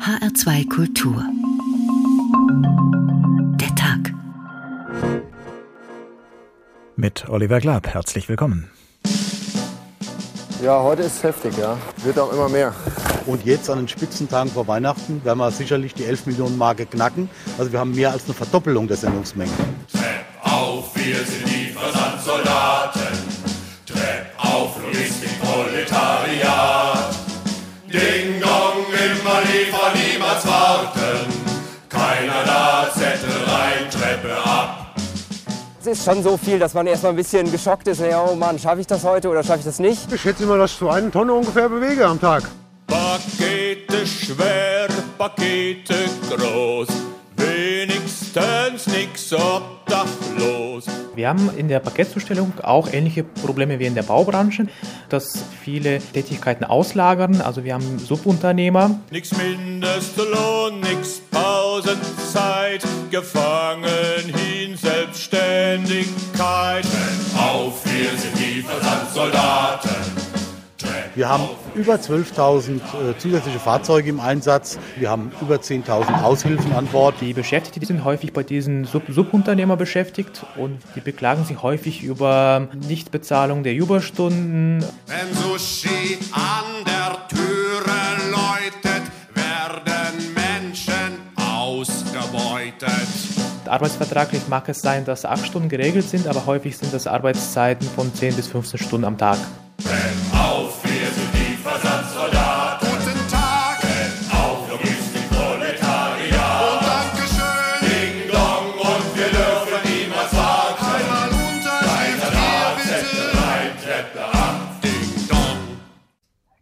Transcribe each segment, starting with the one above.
HR2 Kultur. Der Tag. Mit Oliver Glab, herzlich willkommen. Ja, heute ist es heftig, ja. Wird auch immer mehr. Und jetzt an den Spitzentagen vor Weihnachten werden wir sicherlich die 11 Millionen Marke knacken. Also wir haben mehr als eine Verdoppelung der Sendungsmenge. Es ist schon so viel, dass man erstmal ein bisschen geschockt ist. Ja, oh Mann, schaffe ich das heute oder schaffe ich das nicht? Ich schätze immer, dass ich so eine Tonne ungefähr bewege am Tag. Pakete schwer, Pakete groß. Wenigstens nix obdachlos. Wir haben in der Paketzustellung auch ähnliche Probleme wie in der Baubranche, dass viele Tätigkeiten auslagern. Also wir haben Subunternehmer. Nix Mindestlohn, nix Pausenzeit. Gefangen hin, Selbstständigkeit. Auf, wir sind die Versandsoldaten. Wir haben über 12.000 äh, zusätzliche Fahrzeuge im Einsatz. Wir haben über 10.000 Aushilfen an Bord. Die Beschäftigten sind häufig bei diesen Sub Subunternehmer beschäftigt und die beklagen sich häufig über Nichtbezahlung der Überstunden. Wenn Sushi an der Türe läutet, werden Menschen ausgebeutet. Arbeitsvertraglich mag es sein, dass acht Stunden geregelt sind, aber häufig sind das Arbeitszeiten von 10 bis 15 Stunden am Tag. Renn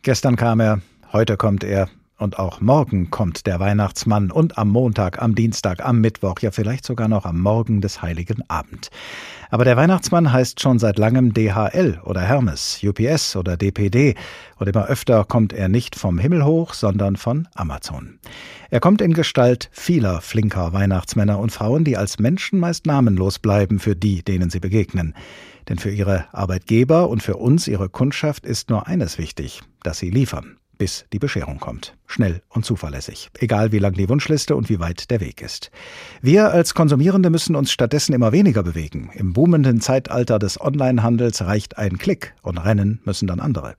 Gestern kam er, heute kommt er und auch morgen kommt der Weihnachtsmann und am Montag, am Dienstag, am Mittwoch, ja vielleicht sogar noch am Morgen des heiligen Abend. Aber der Weihnachtsmann heißt schon seit langem DHL oder Hermes, UPS oder DPD und immer öfter kommt er nicht vom Himmel hoch, sondern von Amazon. Er kommt in Gestalt vieler flinker Weihnachtsmänner und Frauen, die als Menschen meist namenlos bleiben für die, denen sie begegnen. Denn für ihre Arbeitgeber und für uns, ihre Kundschaft, ist nur eines wichtig, dass sie liefern bis die Bescherung kommt. Schnell und zuverlässig. Egal wie lang die Wunschliste und wie weit der Weg ist. Wir als Konsumierende müssen uns stattdessen immer weniger bewegen. Im boomenden Zeitalter des Onlinehandels reicht ein Klick und rennen müssen dann andere.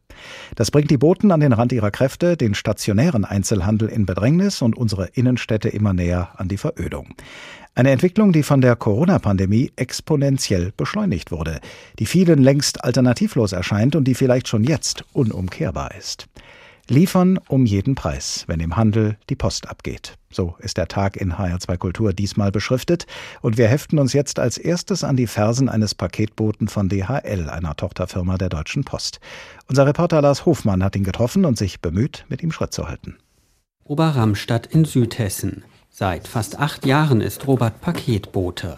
Das bringt die Boten an den Rand ihrer Kräfte, den stationären Einzelhandel in Bedrängnis und unsere Innenstädte immer näher an die Verödung. Eine Entwicklung, die von der Corona-Pandemie exponentiell beschleunigt wurde, die vielen längst alternativlos erscheint und die vielleicht schon jetzt unumkehrbar ist. Liefern um jeden Preis, wenn im Handel die Post abgeht. So ist der Tag in HR2 Kultur diesmal beschriftet und wir heften uns jetzt als erstes an die Fersen eines Paketboten von DHL, einer Tochterfirma der Deutschen Post. Unser Reporter Lars Hofmann hat ihn getroffen und sich bemüht, mit ihm Schritt zu halten. Oberramstadt in Südhessen. Seit fast acht Jahren ist Robert Paketbote.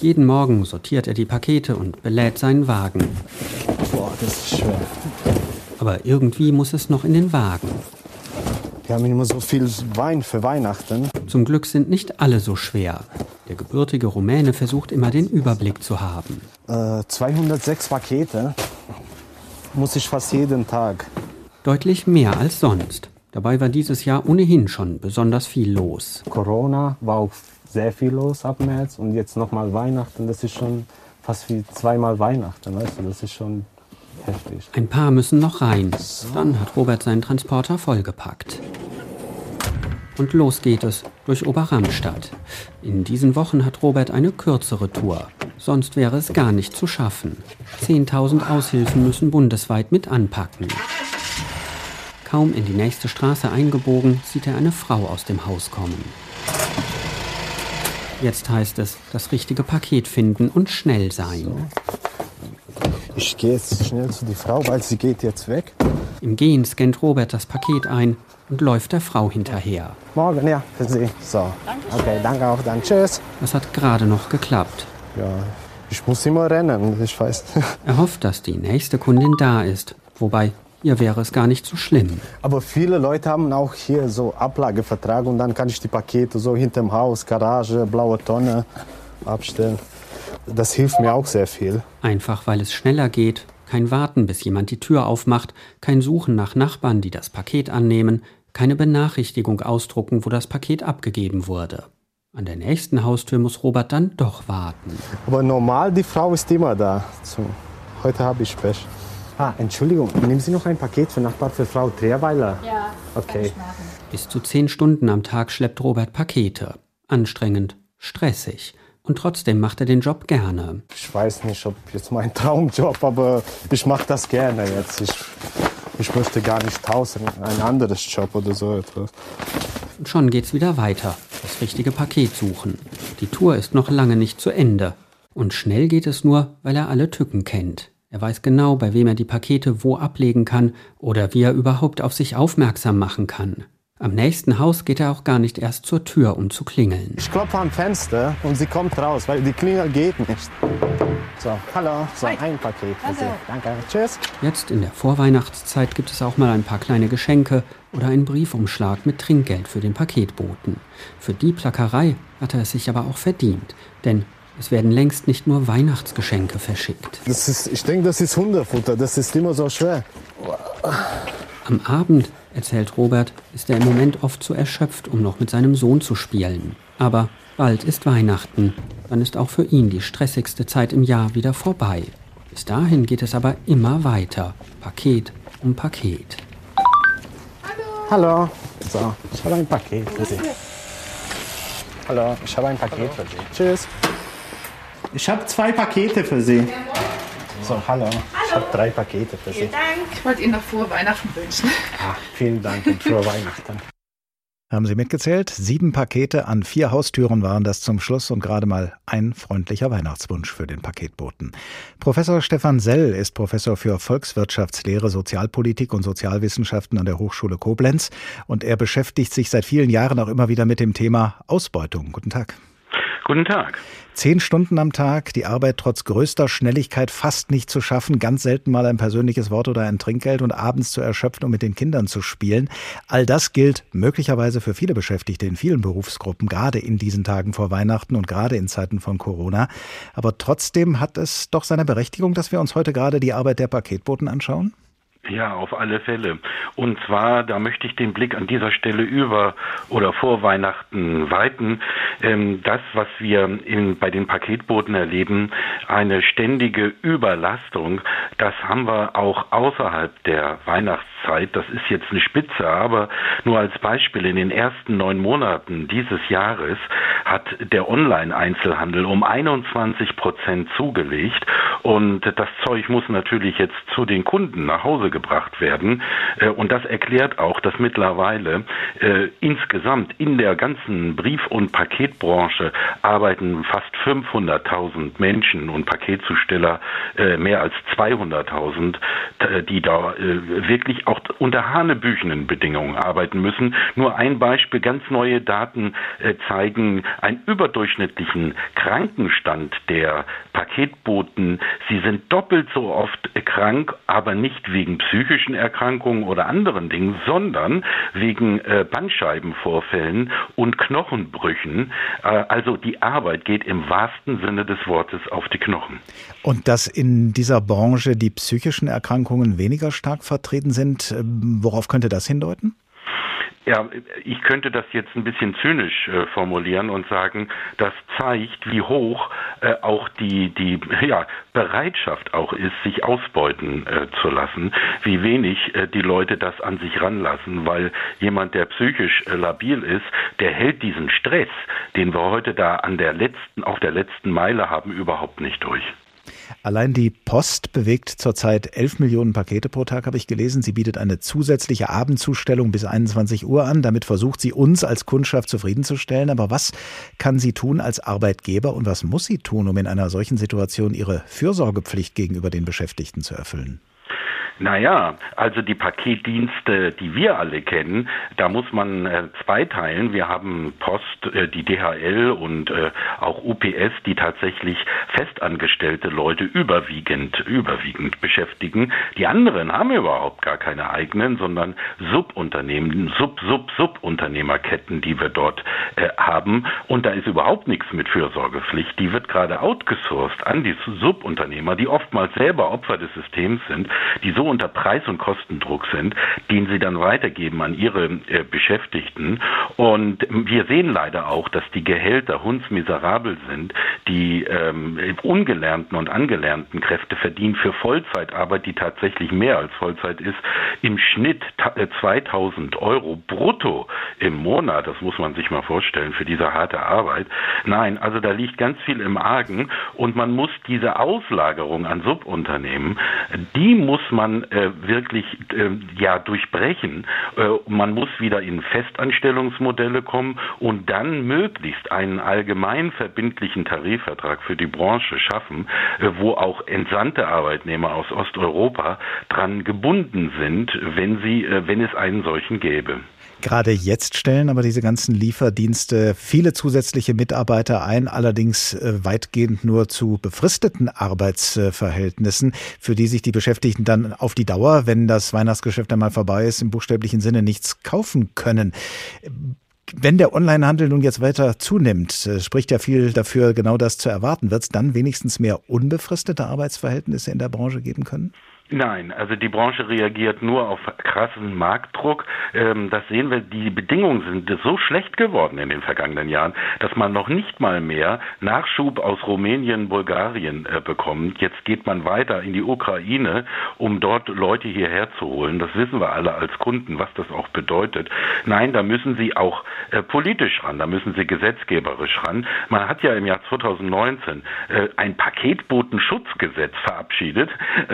Jeden Morgen sortiert er die Pakete und belädt seinen Wagen. Boah, das ist schwer. Aber irgendwie muss es noch in den Wagen. Wir haben immer so viel Wein für Weihnachten. Zum Glück sind nicht alle so schwer. Der gebürtige Rumäne versucht immer den Überblick zu haben. Äh, 206 Pakete muss ich fast jeden Tag. Deutlich mehr als sonst. Dabei war dieses Jahr ohnehin schon besonders viel los. Corona war auch sehr viel los ab März und jetzt nochmal Weihnachten. Das ist schon fast wie zweimal Weihnachten, weißt du? Das ist schon heftig. Ein paar müssen noch rein. Dann hat Robert seinen Transporter vollgepackt. Und los geht es durch Oberramstadt. In diesen Wochen hat Robert eine kürzere Tour. Sonst wäre es gar nicht zu schaffen. 10.000 Aushilfen müssen bundesweit mit anpacken. Kaum in die nächste Straße eingebogen, sieht er eine Frau aus dem Haus kommen. Jetzt heißt es, das richtige Paket finden und schnell sein. Ich gehe jetzt schnell zu die Frau, weil sie geht jetzt weg. Im Gehen scannt Robert das Paket ein und läuft der Frau hinterher. Morgen, ja, für Sie. So. Okay, danke auch dann. Tschüss. Das hat gerade noch geklappt. Ja, ich muss immer rennen, ich weiß. Er hofft, dass die nächste Kundin da ist. Wobei, hier wäre es gar nicht so schlimm. Aber viele Leute haben auch hier so Ablagevertrag und dann kann ich die Pakete so hinterm Haus, Garage, blaue Tonne abstellen. Das hilft mir auch sehr viel. Einfach weil es schneller geht. Kein Warten, bis jemand die Tür aufmacht. Kein Suchen nach Nachbarn, die das Paket annehmen. keine Benachrichtigung ausdrucken, wo das Paket abgegeben wurde. An der nächsten Haustür muss Robert dann doch warten. Aber normal, die Frau ist immer da. So, heute habe ich Pech. Ah, Entschuldigung, nehmen Sie noch ein Paket für Nachbar für Frau Trierweiler? Ja, Okay. Bis zu zehn Stunden am Tag schleppt Robert Pakete. Anstrengend, stressig. Und trotzdem macht er den Job gerne. Ich weiß nicht, ob jetzt mein Traumjob, aber ich mache das gerne jetzt. Ich, ich möchte gar nicht tauschen, ein anderes Job oder so etwas. Und schon geht's wieder weiter. Das richtige Paket suchen. Die Tour ist noch lange nicht zu Ende. Und schnell geht es nur, weil er alle Tücken kennt. Er weiß genau, bei wem er die Pakete wo ablegen kann oder wie er überhaupt auf sich aufmerksam machen kann. Am nächsten Haus geht er auch gar nicht erst zur Tür, um zu klingeln. Ich klopfe am Fenster und sie kommt raus, weil die Klingel geht nicht. So, hallo, so ein Paket für Sie. Danke, tschüss. Jetzt in der Vorweihnachtszeit gibt es auch mal ein paar kleine Geschenke oder einen Briefumschlag mit Trinkgeld für den Paketboten. Für die Plackerei hat er es sich aber auch verdient, denn es werden längst nicht nur Weihnachtsgeschenke verschickt. Das ist, ich denke, das ist Hundefutter, das ist immer so schwer. Am Abend, erzählt Robert, ist er im Moment oft zu erschöpft, um noch mit seinem Sohn zu spielen. Aber bald ist Weihnachten. Dann ist auch für ihn die stressigste Zeit im Jahr wieder vorbei. Bis dahin geht es aber immer weiter. Paket um Paket. Hallo. So, ich habe ein Paket für Sie. Hallo, ich habe ein Paket für Sie. Tschüss. Ich habe zwei Pakete für Sie. So, hallo. Ich habe drei Pakete für Sie. Ich wollte Ihnen noch frohe Weihnachten wünschen. Ah, vielen Dank und frohe Weihnachten. Haben Sie mitgezählt? Sieben Pakete an vier Haustüren waren das zum Schluss und gerade mal ein freundlicher Weihnachtswunsch für den Paketboten. Professor Stefan Sell ist Professor für Volkswirtschaftslehre, Sozialpolitik und Sozialwissenschaften an der Hochschule Koblenz und er beschäftigt sich seit vielen Jahren auch immer wieder mit dem Thema Ausbeutung. Guten Tag. Guten Tag. Zehn Stunden am Tag, die Arbeit trotz größter Schnelligkeit fast nicht zu schaffen, ganz selten mal ein persönliches Wort oder ein Trinkgeld und abends zu erschöpfen, um mit den Kindern zu spielen. All das gilt möglicherweise für viele Beschäftigte in vielen Berufsgruppen, gerade in diesen Tagen vor Weihnachten und gerade in Zeiten von Corona. Aber trotzdem hat es doch seine Berechtigung, dass wir uns heute gerade die Arbeit der Paketboten anschauen? Ja, auf alle Fälle. Und zwar, da möchte ich den Blick an dieser Stelle über oder vor Weihnachten weiten. Ähm, das, was wir in, bei den Paketbooten erleben, eine ständige Überlastung, das haben wir auch außerhalb der Weihnachtszeit. Das ist jetzt eine Spitze, aber nur als Beispiel, in den ersten neun Monaten dieses Jahres hat der Online-Einzelhandel um 21 Prozent zugelegt. Und das Zeug muss natürlich jetzt zu den Kunden nach Hause gebracht werden. Äh, Und das erklärt auch, dass mittlerweile äh, insgesamt in der ganzen Brief- und Paketbranche arbeiten fast 500.000 Menschen und Paketzusteller äh, mehr als 200.000, äh, die da wirklich auch unter hanebüchenen Bedingungen arbeiten müssen. Nur ein Beispiel, ganz neue Daten äh, zeigen einen überdurchschnittlichen Krankenstand der Paketboten. Sie sind doppelt so oft krank, aber nicht wegen psychischen Erkrankungen oder anderen Dingen, sondern wegen äh, Bandscheibenvorfällen und Knochenbrüchen. Äh, also die Arbeit geht im wahrsten Sinne des Wortes auf die Knochen. Und dass in dieser Branche die psychischen Erkrankungen weniger stark vertreten sind, ähm, worauf könnte das hindeuten? Ja, ich könnte das jetzt ein bisschen zynisch äh, formulieren und sagen, das zeigt, wie hoch äh, auch die, die ja, Bereitschaft auch ist, sich ausbeuten äh, zu lassen, wie wenig äh, die Leute das an sich ranlassen, weil jemand, der psychisch äh, labil ist, der hält diesen Stress, den wir heute da an der letzten, auf der letzten Meile haben, überhaupt nicht durch. Allein die Post bewegt zurzeit 11 Millionen Pakete pro Tag, habe ich gelesen. Sie bietet eine zusätzliche Abendzustellung bis 21 Uhr an. Damit versucht sie uns als Kundschaft zufriedenzustellen. Aber was kann sie tun als Arbeitgeber und was muss sie tun, um in einer solchen Situation ihre Fürsorgepflicht gegenüber den Beschäftigten zu erfüllen? Naja, also die Paketdienste, die wir alle kennen, da muss man äh, zweiteilen. Wir haben Post, äh, die DHL und äh, auch UPS, die tatsächlich festangestellte Leute überwiegend, überwiegend beschäftigen. Die anderen haben überhaupt gar keine eigenen, sondern Subunternehmen, Sub, Sub, Subunternehmerketten, die wir dort äh, haben. Und da ist überhaupt nichts mit Fürsorgepflicht. Die wird gerade outgesourced an die Subunternehmer, die oftmals selber Opfer des Systems sind, die so unter Preis- und Kostendruck sind, den sie dann weitergeben an ihre äh, Beschäftigten. Und wir sehen leider auch, dass die Gehälter hundsmiserabel sind. Die ähm, ungelernten und angelernten Kräfte verdienen für Vollzeitarbeit, die tatsächlich mehr als Vollzeit ist, im Schnitt 2000 äh, Euro brutto im Monat. Das muss man sich mal vorstellen für diese harte Arbeit. Nein, also da liegt ganz viel im Argen und man muss diese Auslagerung an Subunternehmen, die muss man äh, wirklich äh, ja durchbrechen. Äh, man muss wieder in Festanstellungsmodelle kommen und dann möglichst einen allgemein verbindlichen Tarifvertrag für die Branche schaffen, äh, wo auch entsandte Arbeitnehmer aus Osteuropa dran gebunden sind, wenn sie, äh, wenn es einen solchen gäbe. Gerade jetzt stellen aber diese ganzen Lieferdienste viele zusätzliche Mitarbeiter ein, allerdings äh, weitgehend nur zu befristeten Arbeitsverhältnissen, für die sich die Beschäftigten dann auf die Dauer, wenn das Weihnachtsgeschäft einmal vorbei ist, im buchstäblichen Sinne nichts kaufen können. Wenn der Onlinehandel nun jetzt weiter zunimmt, äh, spricht ja viel dafür, genau das zu erwarten. Wird es dann wenigstens mehr unbefristete Arbeitsverhältnisse in der Branche geben können? Nein, also die Branche reagiert nur auf krassen Marktdruck. Ähm, das sehen wir, die Bedingungen sind so schlecht geworden in den vergangenen Jahren, dass man noch nicht mal mehr Nachschub aus Rumänien, Bulgarien äh, bekommt. Jetzt geht man weiter in die Ukraine, um dort Leute hierher zu holen. Das wissen wir alle als Kunden, was das auch bedeutet. Nein, da müssen sie auch äh, politisch ran, da müssen sie gesetzgeberisch ran. Man hat ja im Jahr 2019 äh, ein Paketbotenschutzgesetz verabschiedet.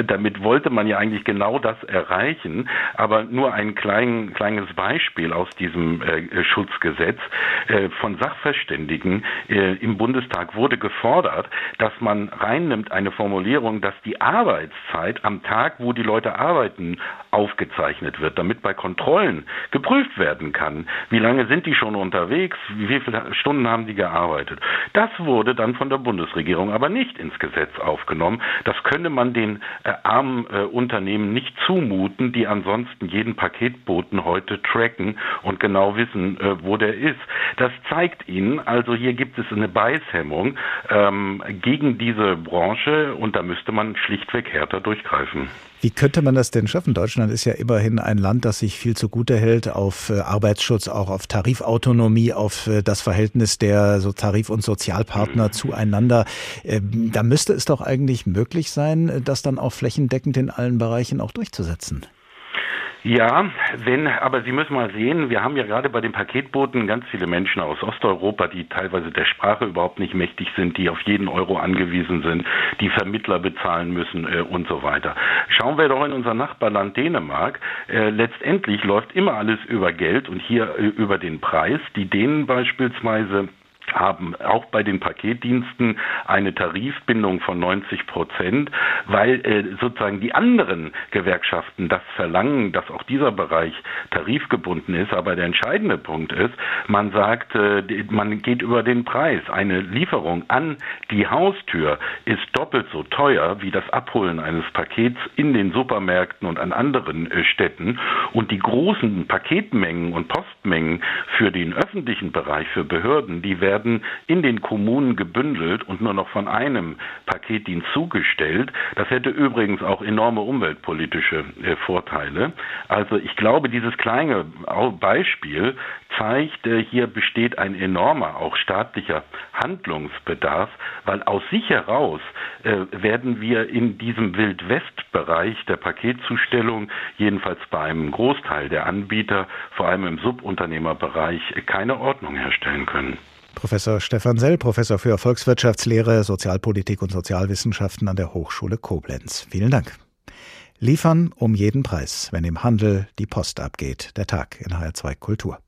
damit wollte wollte man ja eigentlich genau das erreichen, aber nur ein klein, kleines Beispiel aus diesem äh, Schutzgesetz äh, von Sachverständigen äh, im Bundestag wurde gefordert, dass man reinnimmt eine Formulierung, dass die Arbeitszeit am Tag, wo die Leute arbeiten, aufgezeichnet wird, damit bei Kontrollen geprüft werden kann, wie lange sind die schon unterwegs, wie viele Stunden haben die gearbeitet. Das wurde dann von der Bundesregierung aber nicht ins Gesetz aufgenommen. Das könne man den äh, armen äh, Unternehmen nicht zumuten, die ansonsten jeden Paketboten heute tracken und genau wissen, äh, wo der ist. Das zeigt Ihnen, also hier gibt es eine Beißhemmung ähm, gegen diese Branche und da müsste man schlichtweg härter durchgreifen. Wie könnte man das denn schaffen? Deutschland ist ja immerhin ein Land, das sich viel zugute hält auf äh, Arbeitsschutz, auch auf Tarifautonomie, auf äh, das Verhältnis der so Tarif- und Sozialpartner zueinander. Ähm, da müsste es doch eigentlich möglich sein, das dann auch flächendeckend in allen Bereichen auch durchzusetzen. Ja, wenn, aber Sie müssen mal sehen, wir haben ja gerade bei den Paketbooten ganz viele Menschen aus Osteuropa, die teilweise der Sprache überhaupt nicht mächtig sind, die auf jeden Euro angewiesen sind, die Vermittler bezahlen müssen äh, und so weiter. Schauen wir doch in unser Nachbarland Dänemark. Äh, letztendlich läuft immer alles über Geld und hier äh, über den Preis. Die Dänen beispielsweise haben auch bei den Paketdiensten eine Tarifbindung von 90 Prozent, weil äh, sozusagen die anderen Gewerkschaften das verlangen, dass auch dieser Bereich tarifgebunden ist. Aber der entscheidende Punkt ist, man sagt, äh, man geht über den Preis. Eine Lieferung an die Haustür ist doppelt so teuer wie das Abholen eines Pakets in den Supermärkten und an anderen äh, Städten. Und die großen Paketmengen und Postmengen für den öffentlichen Bereich, für Behörden, die werden werden in den Kommunen gebündelt und nur noch von einem Paketdienst zugestellt. Das hätte übrigens auch enorme umweltpolitische äh, Vorteile. Also ich glaube, dieses kleine Beispiel zeigt, äh, hier besteht ein enormer, auch staatlicher Handlungsbedarf, weil aus sich heraus äh, werden wir in diesem Wildwest-Bereich der Paketzustellung, jedenfalls bei einem Großteil der Anbieter, vor allem im Subunternehmerbereich, keine Ordnung herstellen können. Professor Stefan Sell, Professor für Volkswirtschaftslehre, Sozialpolitik und Sozialwissenschaften an der Hochschule Koblenz. Vielen Dank. Liefern um jeden Preis, wenn im Handel die Post abgeht. Der Tag in HR2 Kultur.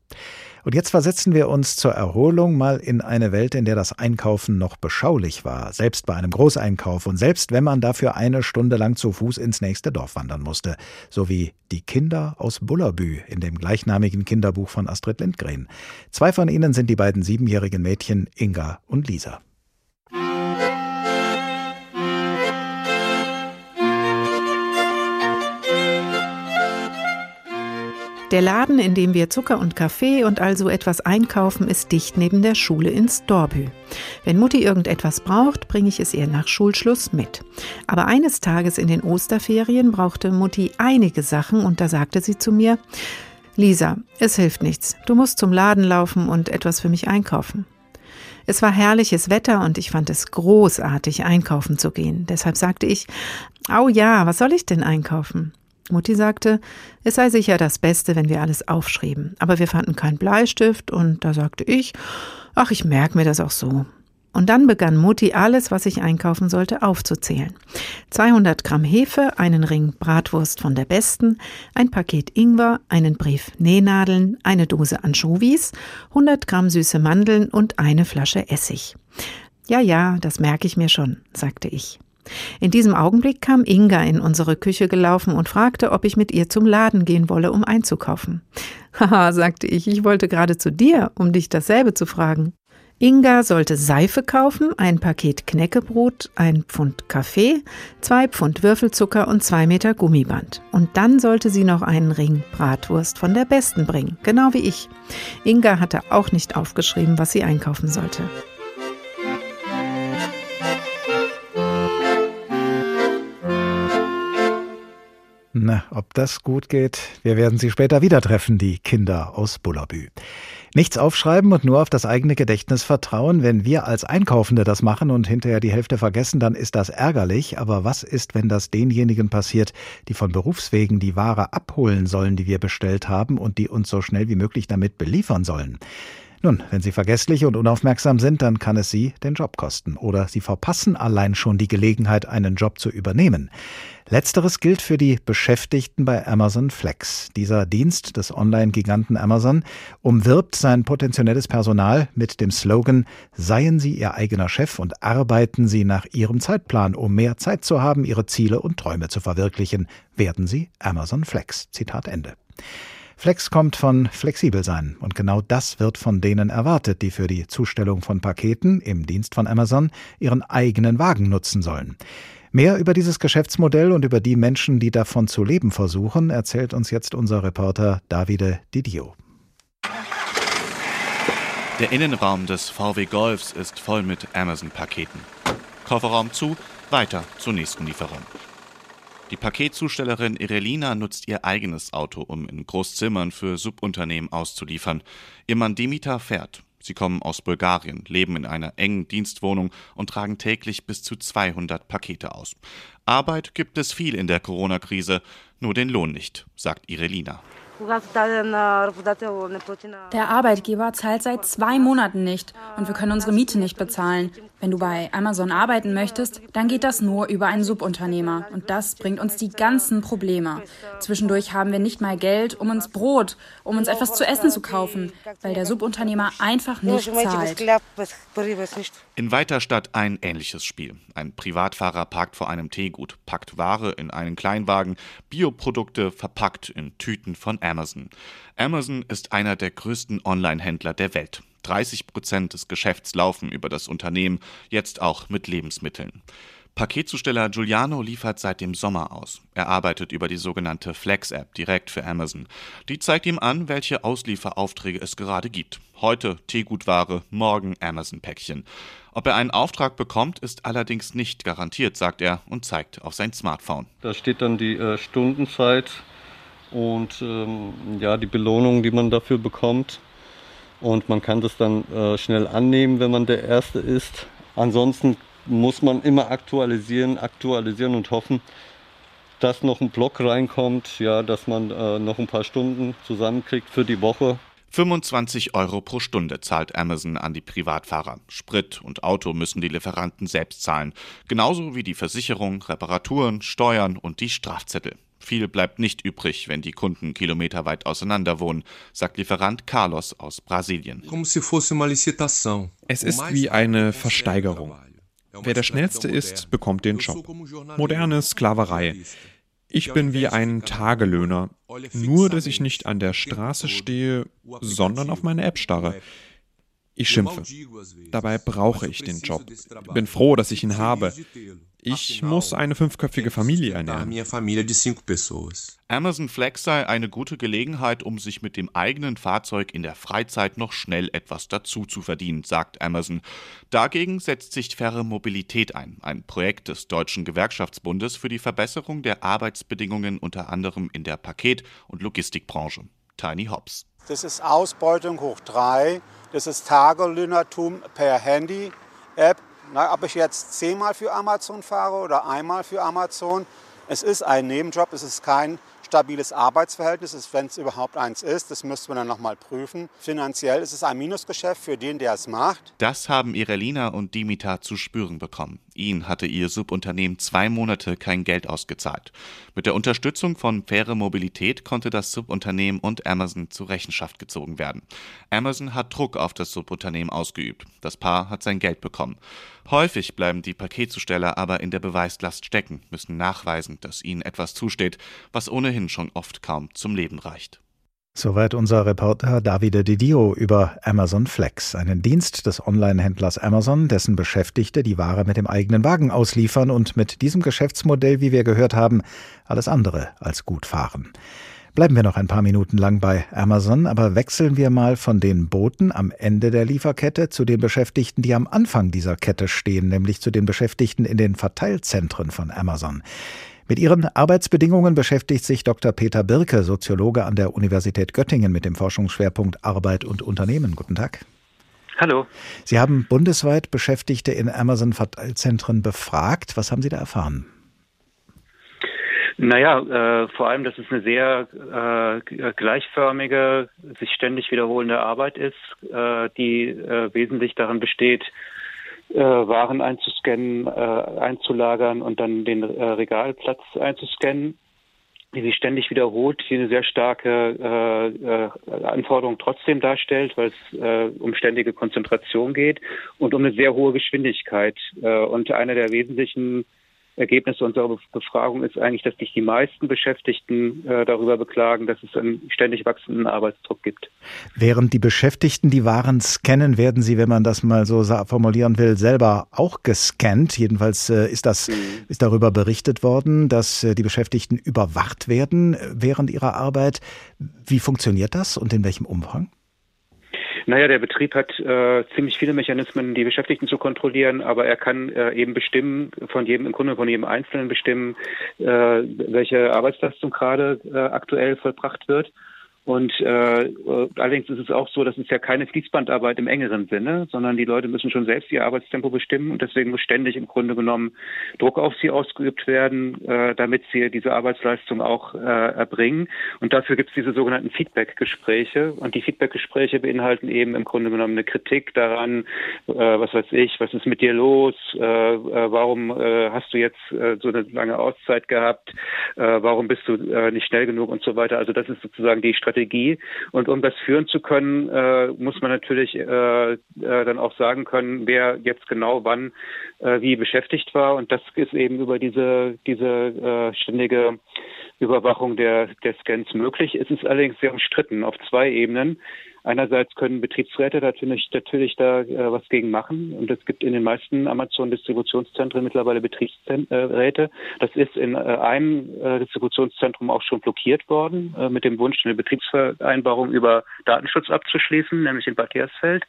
Und jetzt versetzen wir uns zur Erholung mal in eine Welt, in der das Einkaufen noch beschaulich war, selbst bei einem Großeinkauf und selbst wenn man dafür eine Stunde lang zu Fuß ins nächste Dorf wandern musste, so wie die Kinder aus Bullerbü in dem gleichnamigen Kinderbuch von Astrid Lindgren. Zwei von ihnen sind die beiden siebenjährigen Mädchen Inga und Lisa. Der Laden, in dem wir Zucker und Kaffee und also etwas einkaufen, ist dicht neben der Schule in Storbü. Wenn Mutti irgendetwas braucht, bringe ich es ihr nach Schulschluss mit. Aber eines Tages in den Osterferien brauchte Mutti einige Sachen und da sagte sie zu mir, Lisa, es hilft nichts. Du musst zum Laden laufen und etwas für mich einkaufen. Es war herrliches Wetter und ich fand es großartig, einkaufen zu gehen. Deshalb sagte ich, Au ja, was soll ich denn einkaufen? Mutti sagte, es sei sicher das Beste, wenn wir alles aufschrieben. Aber wir fanden keinen Bleistift und da sagte ich, ach, ich merke mir das auch so. Und dann begann Mutti alles, was ich einkaufen sollte, aufzuzählen. 200 Gramm Hefe, einen Ring Bratwurst von der besten, ein Paket Ingwer, einen Brief Nähnadeln, eine Dose Anchovies, 100 Gramm süße Mandeln und eine Flasche Essig. Ja, ja, das merke ich mir schon, sagte ich. In diesem Augenblick kam Inga in unsere Küche gelaufen und fragte, ob ich mit ihr zum Laden gehen wolle, um einzukaufen. Haha, sagte ich, ich wollte gerade zu dir, um dich dasselbe zu fragen. Inga sollte Seife kaufen, ein Paket Knäckebrot, ein Pfund Kaffee, zwei Pfund Würfelzucker und zwei Meter Gummiband. Und dann sollte sie noch einen Ring Bratwurst von der besten bringen, genau wie ich. Inga hatte auch nicht aufgeschrieben, was sie einkaufen sollte. Na, ob das gut geht, wir werden sie später wieder treffen, die Kinder aus Bullabü. Nichts aufschreiben und nur auf das eigene Gedächtnis vertrauen. Wenn wir als Einkaufende das machen und hinterher die Hälfte vergessen, dann ist das ärgerlich. Aber was ist, wenn das denjenigen passiert, die von Berufswegen die Ware abholen sollen, die wir bestellt haben und die uns so schnell wie möglich damit beliefern sollen? Nun, wenn Sie vergesslich und unaufmerksam sind, dann kann es Sie den Job kosten. Oder Sie verpassen allein schon die Gelegenheit, einen Job zu übernehmen. Letzteres gilt für die Beschäftigten bei Amazon Flex. Dieser Dienst des Online-Giganten Amazon umwirbt sein potenzielles Personal mit dem Slogan Seien Sie Ihr eigener Chef und arbeiten Sie nach Ihrem Zeitplan, um mehr Zeit zu haben, Ihre Ziele und Träume zu verwirklichen. Werden Sie Amazon Flex. Zitat Ende. Flex kommt von flexibel sein und genau das wird von denen erwartet, die für die Zustellung von Paketen im Dienst von Amazon ihren eigenen Wagen nutzen sollen. Mehr über dieses Geschäftsmodell und über die Menschen, die davon zu leben versuchen, erzählt uns jetzt unser Reporter Davide Didio. Der Innenraum des VW Golfs ist voll mit Amazon-Paketen. Kofferraum zu, weiter zur nächsten Lieferung. Die Paketzustellerin Irelina nutzt ihr eigenes Auto, um in Großzimmern für Subunternehmen auszuliefern. Ihr Mann Dimitar fährt. Sie kommen aus Bulgarien, leben in einer engen Dienstwohnung und tragen täglich bis zu 200 Pakete aus. Arbeit gibt es viel in der Corona-Krise, nur den Lohn nicht, sagt Irelina. Der Arbeitgeber zahlt seit zwei Monaten nicht und wir können unsere Miete nicht bezahlen. Wenn du bei Amazon arbeiten möchtest, dann geht das nur über einen Subunternehmer und das bringt uns die ganzen Probleme. Zwischendurch haben wir nicht mal Geld, um uns Brot, um uns etwas zu essen zu kaufen, weil der Subunternehmer einfach nicht zahlt. In Weiterstadt ein ähnliches Spiel. Ein Privatfahrer parkt vor einem Teegut, packt Ware in einen Kleinwagen, Bioprodukte verpackt in Tüten von Amazon. Amazon ist einer der größten Online-Händler der Welt. 30 Prozent des Geschäfts laufen über das Unternehmen, jetzt auch mit Lebensmitteln. Paketzusteller Giuliano liefert seit dem Sommer aus. Er arbeitet über die sogenannte Flex-App direkt für Amazon. Die zeigt ihm an, welche Auslieferaufträge es gerade gibt. Heute Teegutware, morgen Amazon-Päckchen. Ob er einen Auftrag bekommt, ist allerdings nicht garantiert, sagt er und zeigt auf sein Smartphone. Da steht dann die äh, Stundenzeit und ähm, ja, die Belohnung, die man dafür bekommt. Und man kann das dann äh, schnell annehmen, wenn man der Erste ist. Ansonsten muss man immer aktualisieren, aktualisieren und hoffen, dass noch ein Block reinkommt, ja, dass man äh, noch ein paar Stunden zusammenkriegt für die Woche. 25 Euro pro Stunde zahlt Amazon an die Privatfahrer. Sprit und Auto müssen die Lieferanten selbst zahlen. Genauso wie die Versicherung, Reparaturen, Steuern und die Strafzettel. Viel bleibt nicht übrig, wenn die Kunden kilometerweit auseinander wohnen, sagt Lieferant Carlos aus Brasilien. Es ist wie eine Versteigerung. Wer der Schnellste ist, bekommt den Job. Moderne Sklaverei. Ich bin wie ein Tagelöhner, nur dass ich nicht an der Straße stehe, sondern auf meine App starre. Ich schimpfe. Dabei brauche ich den Job. Bin froh, dass ich ihn habe. Ich muss eine fünfköpfige Familie ernähren. Amazon Flex sei eine gute Gelegenheit, um sich mit dem eigenen Fahrzeug in der Freizeit noch schnell etwas dazu zu verdienen, sagt Amazon. Dagegen setzt sich Faire Mobilität ein, ein Projekt des Deutschen Gewerkschaftsbundes für die Verbesserung der Arbeitsbedingungen unter anderem in der Paket- und Logistikbranche. Tiny Hops. Das ist Ausbeutung hoch drei. Das ist Tagelöhnertum per Handy-App na, ob ich jetzt zehnmal für Amazon fahre oder einmal für Amazon, es ist ein Nebenjob, es ist kein stabiles Arbeitsverhältnis, wenn es überhaupt eins ist. Das müsste man dann nochmal prüfen. Finanziell ist es ein Minusgeschäft für den, der es macht. Das haben Irelina und Dimitar zu spüren bekommen. Ihnen hatte ihr Subunternehmen zwei Monate kein Geld ausgezahlt. Mit der Unterstützung von Faire Mobilität konnte das Subunternehmen und Amazon zur Rechenschaft gezogen werden. Amazon hat Druck auf das Subunternehmen ausgeübt. Das Paar hat sein Geld bekommen. Häufig bleiben die Paketzusteller aber in der Beweislast stecken, müssen nachweisen, dass ihnen etwas zusteht, was ohnehin schon oft kaum zum Leben reicht. Soweit unser Reporter Davide Didio über Amazon Flex, einen Dienst des Online-Händlers Amazon, dessen Beschäftigte die Ware mit dem eigenen Wagen ausliefern und mit diesem Geschäftsmodell, wie wir gehört haben, alles andere als gut fahren. Bleiben wir noch ein paar Minuten lang bei Amazon, aber wechseln wir mal von den Boten am Ende der Lieferkette zu den Beschäftigten, die am Anfang dieser Kette stehen, nämlich zu den Beschäftigten in den Verteilzentren von Amazon. Mit ihren Arbeitsbedingungen beschäftigt sich Dr. Peter Birke, Soziologe an der Universität Göttingen mit dem Forschungsschwerpunkt Arbeit und Unternehmen. Guten Tag. Hallo. Sie haben bundesweit Beschäftigte in Amazon-Verteilzentren befragt. Was haben Sie da erfahren? Naja, äh, vor allem, dass es eine sehr äh, gleichförmige, sich ständig wiederholende Arbeit ist, äh, die äh, wesentlich darin besteht, äh, Waren einzuscannen, äh, einzulagern und dann den äh, Regalplatz einzuscannen, die sich ständig wiederholt, die eine sehr starke äh, äh, Anforderung trotzdem darstellt, weil es äh, um ständige Konzentration geht und um eine sehr hohe Geschwindigkeit. Äh, und einer der wesentlichen Ergebnis unserer Befragung ist eigentlich, dass sich die meisten Beschäftigten äh, darüber beklagen, dass es einen ständig wachsenden Arbeitsdruck gibt. Während die Beschäftigten die Waren scannen, werden sie, wenn man das mal so formulieren will, selber auch gescannt. Jedenfalls äh, ist das mhm. ist darüber berichtet worden, dass äh, die Beschäftigten überwacht werden äh, während ihrer Arbeit. Wie funktioniert das und in welchem Umfang? Naja, der Betrieb hat äh, ziemlich viele Mechanismen, die Beschäftigten zu kontrollieren, aber er kann äh, eben bestimmen, von jedem, im Grunde von jedem Einzelnen bestimmen, äh, welche Arbeitsleistung gerade äh, aktuell vollbracht wird. Und äh, allerdings ist es auch so, dass es ja keine Fließbandarbeit im engeren Sinne, sondern die Leute müssen schon selbst ihr Arbeitstempo bestimmen und deswegen muss ständig im Grunde genommen Druck auf sie ausgeübt werden, äh, damit sie diese Arbeitsleistung auch äh, erbringen. Und dafür gibt es diese sogenannten Feedback-Gespräche. Und die Feedback-Gespräche beinhalten eben im Grunde genommen eine Kritik daran, äh, was weiß ich, was ist mit dir los, äh, äh, warum äh, hast du jetzt äh, so eine lange Auszeit gehabt, äh, warum bist du äh, nicht schnell genug und so weiter. Also das ist sozusagen die Strategie Strategie. Und um das führen zu können, äh, muss man natürlich äh, äh, dann auch sagen können, wer jetzt genau wann äh, wie beschäftigt war. Und das ist eben über diese, diese äh, ständige Überwachung der, der Scans möglich. Es ist allerdings sehr umstritten auf zwei Ebenen. Einerseits können Betriebsräte natürlich, natürlich da äh, was gegen machen. Und es gibt in den meisten Amazon-Distributionszentren mittlerweile Betriebsräte. Das ist in äh, einem äh, Distributionszentrum auch schon blockiert worden, äh, mit dem Wunsch, eine Betriebsvereinbarung über Datenschutz abzuschließen, nämlich in Bad Hersfeld.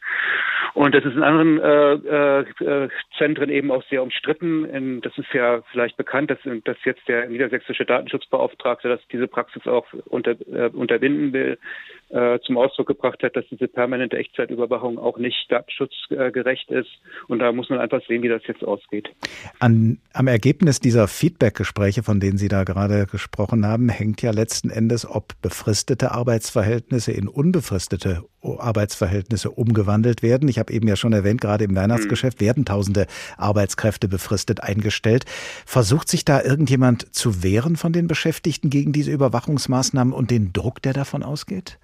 Und das ist in anderen äh, äh, Zentren eben auch sehr umstritten. In, das ist ja vielleicht bekannt, dass, dass jetzt der niedersächsische Datenschutzbeauftragte dass diese Praxis auch unter, unterbinden will, zum Ausdruck gebracht hat, dass diese permanente Echtzeitüberwachung auch nicht datenschutzgerecht ist. Und da muss man einfach sehen, wie das jetzt ausgeht. An, am Ergebnis dieser Feedback-Gespräche, von denen Sie da gerade gesprochen haben, hängt ja letzten Endes, ob befristete Arbeitsverhältnisse in unbefristete Arbeitsverhältnisse umgewandelt werden. Ich habe eben ja schon erwähnt, gerade im Weihnachtsgeschäft werden tausende Arbeitskräfte befristet eingestellt. Versucht sich da irgendjemand zu wehren von den Beschäftigten gegen diese Überwachungsmaßnahmen und den Druck, der davon ausgeht?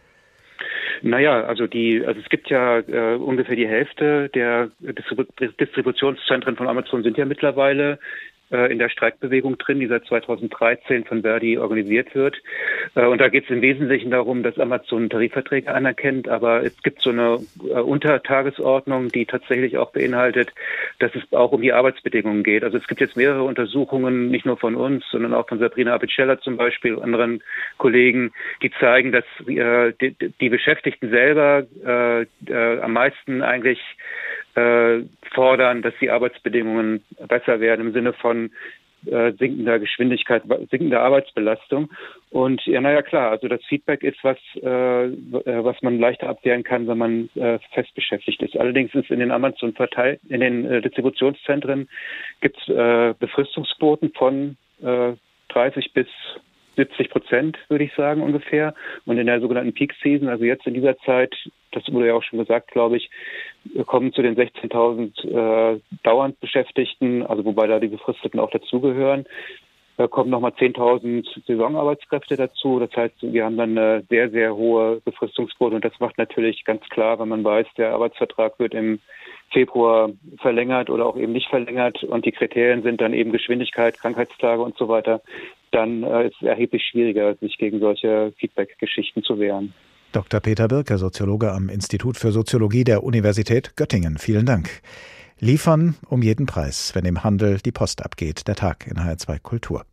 Naja, also die, also es gibt ja äh, ungefähr die Hälfte der Distribu Distributionszentren von Amazon sind ja mittlerweile in der Streikbewegung drin, die seit 2013 von Verdi organisiert wird. Äh, und da geht es im Wesentlichen darum, dass Amazon Tarifverträge anerkennt, aber es gibt so eine äh, Untertagesordnung, die tatsächlich auch beinhaltet, dass es auch um die Arbeitsbedingungen geht. Also es gibt jetzt mehrere Untersuchungen, nicht nur von uns, sondern auch von Sabrina Apicella zum Beispiel, anderen Kollegen, die zeigen, dass äh, die, Beschäftigten selber äh, äh, am meisten eigentlich äh, fordern, dass die Arbeitsbedingungen besser werden im Sinne von äh, sinkender Geschwindigkeit, sinkender Arbeitsbelastung. Und ja, naja, klar, also das Feedback ist was, äh, äh, was man leichter abwehren kann, wenn man äh, fest beschäftigt ist. Allerdings ist in den Amazon verteilt, in den äh, Distributionszentren gibt es äh, Befristungsquoten von äh, 30 bis 70 Prozent, würde ich sagen, ungefähr. Und in der sogenannten Peak Season, also jetzt in dieser Zeit, das wurde ja auch schon gesagt, glaube ich, kommen zu den 16.000 äh, dauernd Beschäftigten, also wobei da die Befristeten auch dazugehören, da kommen nochmal 10.000 Saisonarbeitskräfte dazu. Das heißt, wir haben dann eine sehr, sehr hohe Befristungsquote und das macht natürlich ganz klar, wenn man weiß, der Arbeitsvertrag wird im Februar verlängert oder auch eben nicht verlängert und die Kriterien sind dann eben Geschwindigkeit, Krankheitstage und so weiter, dann äh, ist es erheblich schwieriger, sich gegen solche Feedback-Geschichten zu wehren. Dr. Peter Birker, Soziologe am Institut für Soziologie der Universität Göttingen. Vielen Dank. Liefern um jeden Preis, wenn im Handel die Post abgeht. Der Tag in HR2 Kultur.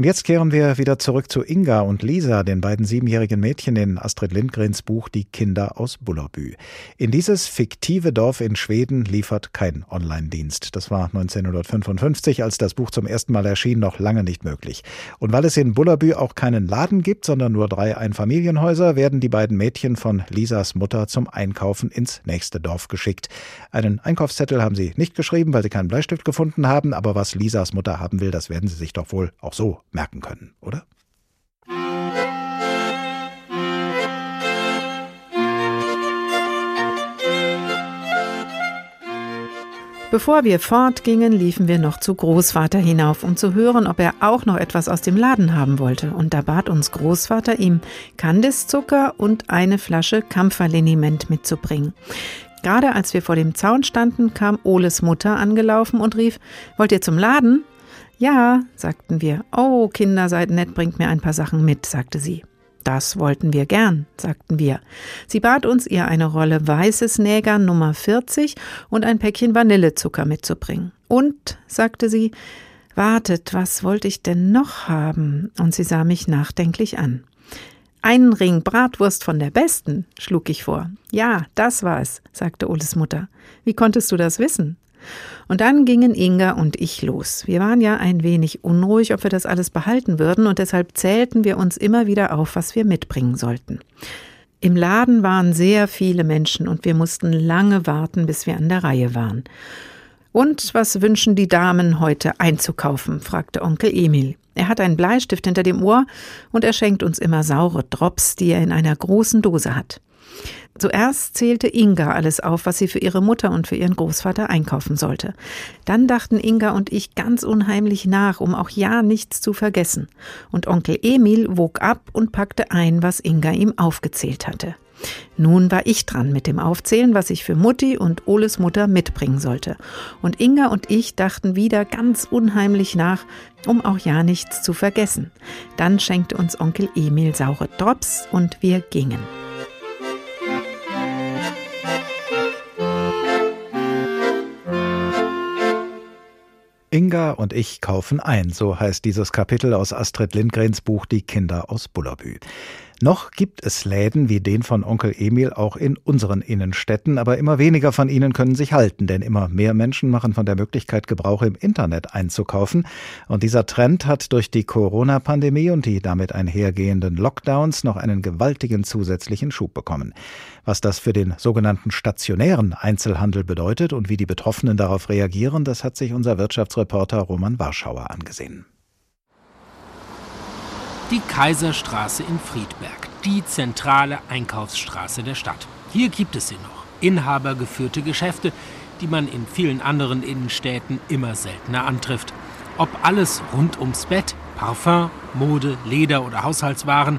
Und jetzt kehren wir wieder zurück zu Inga und Lisa, den beiden siebenjährigen Mädchen in Astrid Lindgrens Buch Die Kinder aus Bullerbü. In dieses fiktive Dorf in Schweden liefert kein Online-Dienst. Das war 1955, als das Buch zum ersten Mal erschien, noch lange nicht möglich. Und weil es in Bullerbü auch keinen Laden gibt, sondern nur drei Einfamilienhäuser, werden die beiden Mädchen von Lisas Mutter zum Einkaufen ins nächste Dorf geschickt. Einen Einkaufszettel haben sie nicht geschrieben, weil sie keinen Bleistift gefunden haben, aber was Lisas Mutter haben will, das werden sie sich doch wohl auch so merken können, oder? Bevor wir fortgingen, liefen wir noch zu Großvater hinauf, um zu hören, ob er auch noch etwas aus dem Laden haben wollte. Und da bat uns Großvater, ihm Kandiszucker und eine Flasche Kampferliniment mitzubringen. Gerade als wir vor dem Zaun standen, kam Oles Mutter angelaufen und rief, wollt ihr zum Laden? Ja, sagten wir. Oh, Kinder, seid nett, bringt mir ein paar Sachen mit, sagte sie. Das wollten wir gern, sagten wir. Sie bat uns, ihr eine Rolle weißes Näger Nummer 40 und ein Päckchen Vanillezucker mitzubringen. Und, sagte sie, wartet, was wollte ich denn noch haben? Und sie sah mich nachdenklich an. Einen Ring Bratwurst von der besten, schlug ich vor. Ja, das war es, sagte Oles Mutter. Wie konntest du das wissen? Und dann gingen Inga und ich los. Wir waren ja ein wenig unruhig, ob wir das alles behalten würden, und deshalb zählten wir uns immer wieder auf, was wir mitbringen sollten. Im Laden waren sehr viele Menschen und wir mussten lange warten, bis wir an der Reihe waren. Und was wünschen die Damen heute einzukaufen? fragte Onkel Emil. Er hat einen Bleistift hinter dem Ohr und er schenkt uns immer saure Drops, die er in einer großen Dose hat. Zuerst zählte Inga alles auf, was sie für ihre Mutter und für ihren Großvater einkaufen sollte. Dann dachten Inga und ich ganz unheimlich nach, um auch ja nichts zu vergessen. Und Onkel Emil wog ab und packte ein, was Inga ihm aufgezählt hatte. Nun war ich dran mit dem Aufzählen, was ich für Mutti und Oles Mutter mitbringen sollte. Und Inga und ich dachten wieder ganz unheimlich nach, um auch ja nichts zu vergessen. Dann schenkte uns Onkel Emil saure Drops und wir gingen. Inga und ich kaufen ein, so heißt dieses Kapitel aus Astrid Lindgrens Buch Die Kinder aus Bullerbü. Noch gibt es Läden wie den von Onkel Emil auch in unseren Innenstädten, aber immer weniger von ihnen können sich halten, denn immer mehr Menschen machen von der Möglichkeit Gebrauch im Internet einzukaufen. Und dieser Trend hat durch die Corona-Pandemie und die damit einhergehenden Lockdowns noch einen gewaltigen zusätzlichen Schub bekommen. Was das für den sogenannten stationären Einzelhandel bedeutet und wie die Betroffenen darauf reagieren, das hat sich unser Wirtschaftsreporter Roman Warschauer angesehen. Die Kaiserstraße in Friedberg, die zentrale Einkaufsstraße der Stadt. Hier gibt es sie noch. Inhabergeführte Geschäfte, die man in vielen anderen Innenstädten immer seltener antrifft. Ob alles rund ums Bett, Parfum, Mode, Leder oder Haushaltswaren,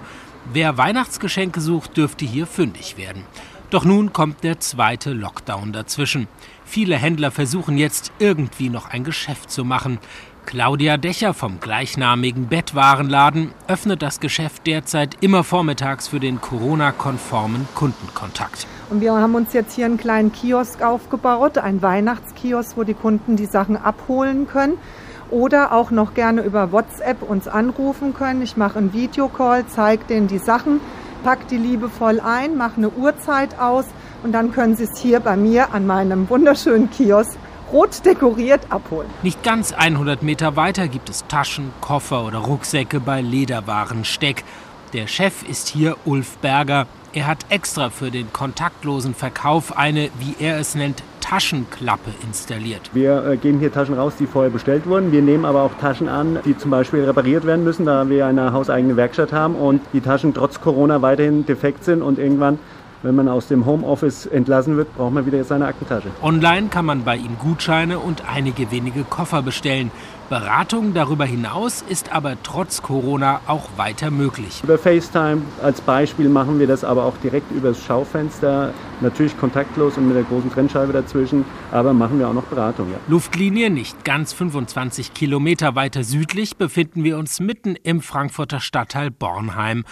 wer Weihnachtsgeschenke sucht, dürfte hier fündig werden. Doch nun kommt der zweite Lockdown dazwischen. Viele Händler versuchen jetzt irgendwie noch ein Geschäft zu machen. Claudia Dächer vom gleichnamigen Bettwarenladen öffnet das Geschäft derzeit immer vormittags für den Corona-konformen Kundenkontakt. Und wir haben uns jetzt hier einen kleinen Kiosk aufgebaut, einen Weihnachtskiosk, wo die Kunden die Sachen abholen können oder auch noch gerne über WhatsApp uns anrufen können. Ich mache einen Videocall, zeige denen die Sachen, pack die liebevoll ein, mache eine Uhrzeit aus und dann können sie es hier bei mir an meinem wunderschönen Kiosk rot dekoriert abholen. Nicht ganz 100 Meter weiter gibt es Taschen, Koffer oder Rucksäcke bei Lederwaren Steck. Der Chef ist hier Ulf Berger. Er hat extra für den kontaktlosen Verkauf eine, wie er es nennt, Taschenklappe installiert. Wir äh, geben hier Taschen raus, die vorher bestellt wurden. Wir nehmen aber auch Taschen an, die zum Beispiel repariert werden müssen, da wir eine hauseigene Werkstatt haben und die Taschen trotz Corona weiterhin defekt sind und irgendwann wenn man aus dem Homeoffice entlassen wird, braucht man wieder seine Aktentasche. Online kann man bei ihm Gutscheine und einige wenige Koffer bestellen. Beratung darüber hinaus ist aber trotz Corona auch weiter möglich. Über FaceTime als Beispiel machen wir das aber auch direkt übers Schaufenster. Natürlich kontaktlos und mit der großen Trennscheibe dazwischen, aber machen wir auch noch Beratung. Ja. Luftlinie nicht ganz 25 Kilometer weiter südlich befinden wir uns mitten im Frankfurter Stadtteil Bornheim.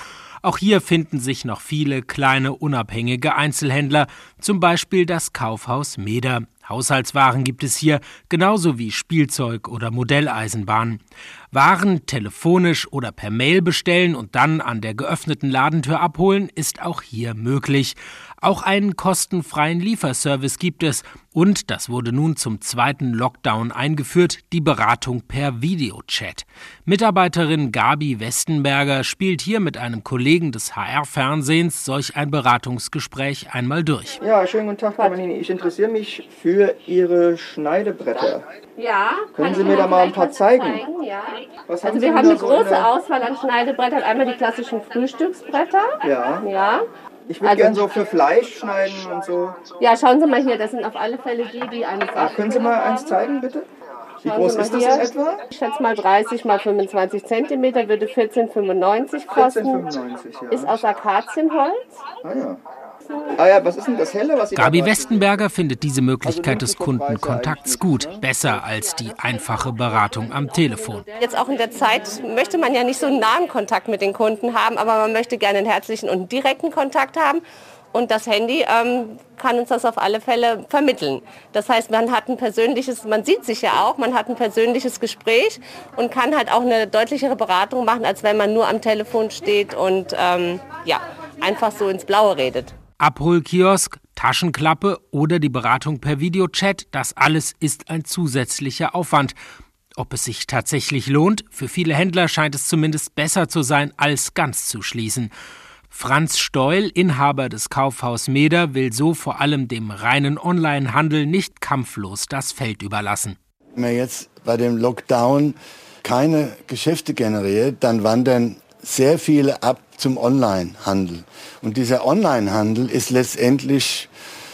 Auch hier finden sich noch viele kleine unabhängige Einzelhändler, zum Beispiel das Kaufhaus Meder. Haushaltswaren gibt es hier, genauso wie Spielzeug oder Modelleisenbahn. Waren telefonisch oder per Mail bestellen und dann an der geöffneten Ladentür abholen, ist auch hier möglich. Auch einen kostenfreien Lieferservice gibt es und, das wurde nun zum zweiten Lockdown eingeführt, die Beratung per Videochat. Mitarbeiterin Gabi Westenberger spielt hier mit einem Kollegen des HR-Fernsehens solch ein Beratungsgespräch einmal durch. Ja, schönen guten Tag, Frau Manini. Ich interessiere mich für Ihre Schneidebretter. Ja. Können Sie mir da mal ein paar zeigen? zeigen ja. Was also haben wir Sie haben eine so große in der- Auswahl an Schneidebrettern. Einmal die klassischen Frühstücksbretter. Ja. Ja. Ich würde Also- gern so für Fleisch schneiden und so. Ja, schauen Sie mal hier. Das sind auf alle Fälle die, die eine Ah, können Sie mal eins zeigen, bitte? Wie groß ist das in etwa? Ich schätze mal 30 mal 25 Zentimeter, würde 14,95 kosten. 14,95, ja. Ist aus Akazienholz. Ah ja. Ah ja, was ist denn das Helle, was Sie Gabi Westenberger findet diese Möglichkeit des Kundenkontakts gut, besser als die einfache Beratung am Telefon. Jetzt auch in der Zeit möchte man ja nicht so einen nahen Kontakt mit den Kunden haben, aber man möchte gerne einen herzlichen und einen direkten Kontakt haben. Und das Handy ähm, kann uns das auf alle Fälle vermitteln. Das heißt, man hat ein persönliches, man sieht sich ja auch, man hat ein persönliches Gespräch und kann halt auch eine deutlichere Beratung machen, als wenn man nur am Telefon steht und ähm, ja, einfach so ins Blaue redet. Abholkiosk, Taschenklappe oder die Beratung per Videochat, das alles ist ein zusätzlicher Aufwand. Ob es sich tatsächlich lohnt, für viele Händler scheint es zumindest besser zu sein, als ganz zu schließen. Franz Steul, Inhaber des Kaufhaus Meder, will so vor allem dem reinen Onlinehandel nicht kampflos das Feld überlassen. Wenn man jetzt bei dem Lockdown keine Geschäfte generiert, dann wandern sehr viele ab zum Onlinehandel. Und dieser Onlinehandel ist letztendlich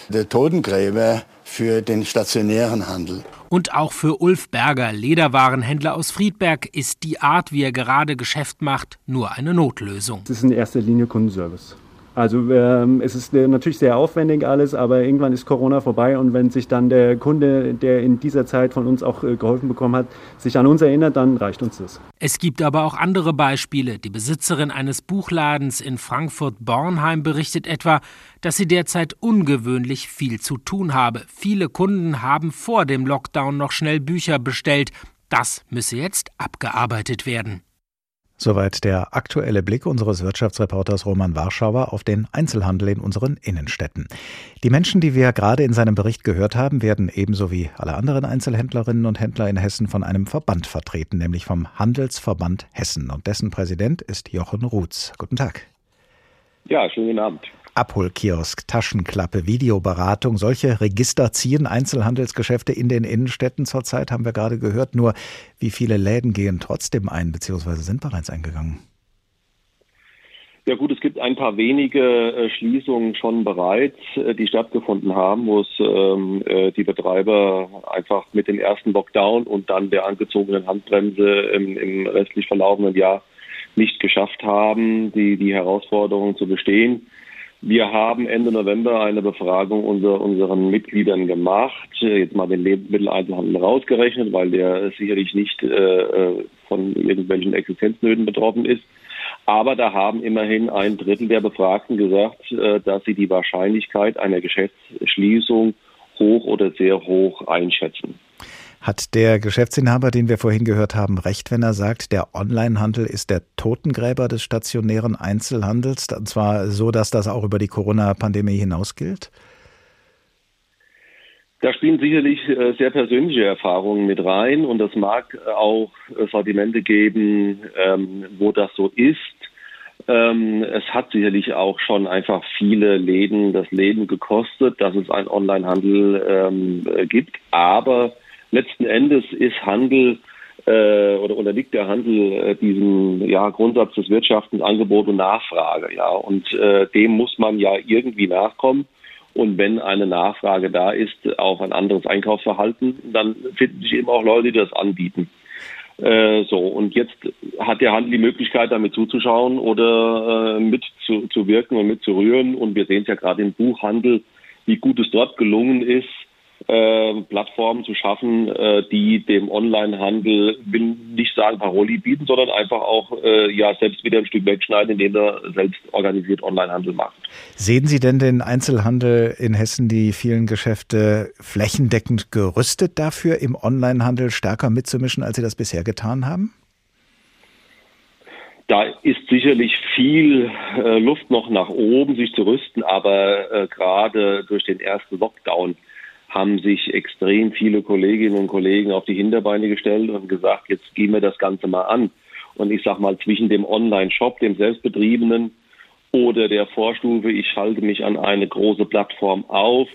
der Totengräber für den stationären Handel. Und auch für Ulf Berger, Lederwarenhändler aus Friedberg, ist die Art, wie er gerade Geschäft macht, nur eine Notlösung. Es ist in erster Linie Kundenservice. Also ähm, es ist äh, natürlich sehr aufwendig alles, aber irgendwann ist Corona vorbei und wenn sich dann der Kunde, der in dieser Zeit von uns auch äh, geholfen bekommen hat, sich an uns erinnert, dann reicht uns das. Es gibt aber auch andere Beispiele. Die Besitzerin eines Buchladens in Frankfurt-Bornheim berichtet etwa, dass sie derzeit ungewöhnlich viel zu tun habe. Viele Kunden haben vor dem Lockdown noch schnell Bücher bestellt. Das müsse jetzt abgearbeitet werden. Soweit der aktuelle Blick unseres Wirtschaftsreporters Roman Warschauer auf den Einzelhandel in unseren Innenstädten. Die Menschen, die wir gerade in seinem Bericht gehört haben, werden ebenso wie alle anderen Einzelhändlerinnen und Händler in Hessen von einem Verband vertreten, nämlich vom Handelsverband Hessen. Und dessen Präsident ist Jochen Ruths. Guten Tag. Ja, schönen Abend. Abholkiosk, Taschenklappe, Videoberatung, solche Register ziehen Einzelhandelsgeschäfte in den Innenstädten zurzeit, haben wir gerade gehört. Nur wie viele Läden gehen trotzdem ein, beziehungsweise sind bereits eingegangen? Ja gut, es gibt ein paar wenige äh, Schließungen schon bereits, äh, die stattgefunden haben, wo es ähm, äh, die Betreiber einfach mit dem ersten Lockdown und dann der angezogenen Handbremse im, im restlich verlaufenden Jahr nicht geschafft haben, die, die Herausforderungen zu bestehen. Wir haben Ende November eine Befragung unter unseren Mitgliedern gemacht, jetzt mal den Lebensmitteleinzelhandel rausgerechnet, weil der sicherlich nicht äh, von irgendwelchen Existenznöten betroffen ist. Aber da haben immerhin ein Drittel der Befragten gesagt, äh, dass sie die Wahrscheinlichkeit einer Geschäftsschließung hoch oder sehr hoch einschätzen. Hat der Geschäftsinhaber, den wir vorhin gehört haben, recht, wenn er sagt, der Onlinehandel ist der Totengräber des stationären Einzelhandels? Und zwar so, dass das auch über die Corona-Pandemie hinaus gilt? Da spielen sicherlich äh, sehr persönliche Erfahrungen mit rein und es mag auch Sortimente geben, ähm, wo das so ist. Ähm, es hat sicherlich auch schon einfach viele Läden das Leben gekostet, dass es einen Onlinehandel ähm, gibt. Aber letzten Endes ist Handel äh, oder unterliegt der Handel äh, diesem ja, Grundsatz des Wirtschaftens Angebot und Nachfrage. Ja, und äh, dem muss man ja irgendwie nachkommen. Und wenn eine Nachfrage da ist auf ein anderes Einkaufsverhalten, dann finden sich eben auch Leute, die das anbieten. Äh, so, und jetzt hat der Handel die Möglichkeit, damit zuzuschauen oder äh, mitzuwirken und mitzurühren. Und wir sehen es ja gerade im Buchhandel, wie gut es dort gelungen ist, äh, Plattformen zu schaffen, äh, die dem Onlinehandel, will nicht sagen Paroli bieten, sondern einfach auch äh, ja selbst wieder ein Stück wegschneiden, indem er selbst organisiert Onlinehandel macht. Sehen Sie denn den Einzelhandel in Hessen, die vielen Geschäfte flächendeckend gerüstet dafür, im Onlinehandel stärker mitzumischen, als Sie das bisher getan haben? Da ist sicherlich viel äh, Luft noch nach oben, sich zu rüsten, aber äh, gerade durch den ersten Lockdown haben sich extrem viele Kolleginnen und Kollegen auf die Hinterbeine gestellt und gesagt, jetzt gehen wir das Ganze mal an. Und ich sage mal, zwischen dem Online-Shop, dem Selbstbetriebenen oder der Vorstufe, ich schalte mich an eine große Plattform auf,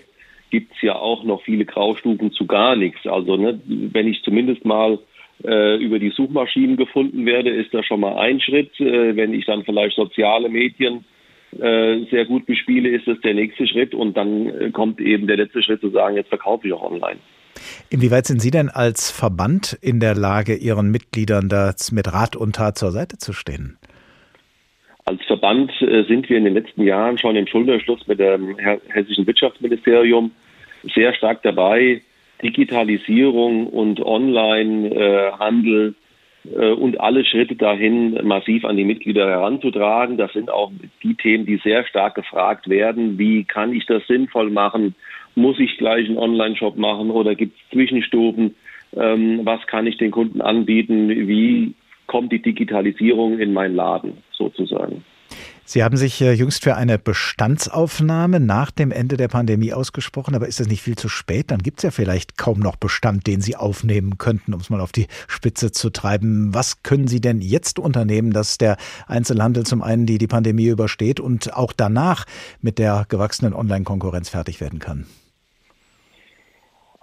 gibt es ja auch noch viele Graustufen zu gar nichts. Also ne, wenn ich zumindest mal äh, über die Suchmaschinen gefunden werde, ist das schon mal ein Schritt. Äh, wenn ich dann vielleicht soziale Medien äh, sehr gut bespiele, ist das der nächste Schritt und dann äh, kommt eben der letzte Schritt zu sagen, jetzt verkaufe ich auch online. Inwieweit sind Sie denn als Verband in der Lage, Ihren Mitgliedern das mit Rat und Tat zur Seite zu stehen? Als Verband äh, sind wir in den letzten Jahren schon im Schulterschluss mit dem hessischen Wirtschaftsministerium sehr stark dabei, Digitalisierung und Onlinehandel und alle Schritte dahin massiv an die Mitglieder heranzutragen. Das sind auch die Themen, die sehr stark gefragt werden. Wie kann ich das sinnvoll machen? Muss ich gleich einen Online-Shop machen oder gibt es Zwischenstufen? Ähm, was kann ich den Kunden anbieten? Wie kommt die Digitalisierung in meinen Laden sozusagen? Sie haben sich äh, jüngst für eine Bestandsaufnahme nach dem Ende der Pandemie ausgesprochen, aber ist das nicht viel zu spät? Dann gibt es ja vielleicht kaum noch Bestand, den Sie aufnehmen könnten, um es mal auf die Spitze zu treiben. Was können Sie denn jetzt unternehmen, dass der Einzelhandel zum einen die, die Pandemie übersteht und auch danach mit der gewachsenen Online-Konkurrenz fertig werden kann?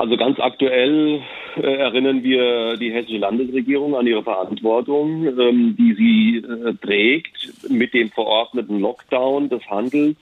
Also ganz aktuell äh, erinnern wir die hessische Landesregierung an ihre Verantwortung, ähm, die sie äh, trägt mit dem verordneten Lockdown des Handels.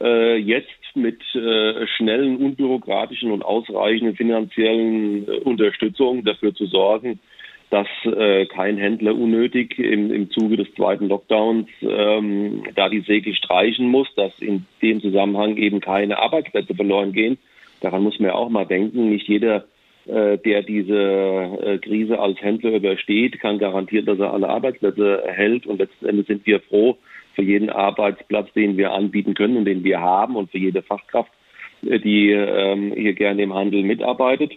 Äh, jetzt mit äh, schnellen, unbürokratischen und ausreichenden finanziellen äh, Unterstützung dafür zu sorgen, dass äh, kein Händler unnötig im, im Zuge des zweiten Lockdowns ähm, da die Segel streichen muss, dass in dem Zusammenhang eben keine Arbeitsplätze verloren gehen Daran muss man ja auch mal denken. Nicht jeder, äh, der diese äh, Krise als Händler übersteht, kann garantieren, dass er alle Arbeitsplätze erhält. Und letzten Endes sind wir froh für jeden Arbeitsplatz, den wir anbieten können und den wir haben und für jede Fachkraft, äh, die ähm, hier gerne im Handel mitarbeitet.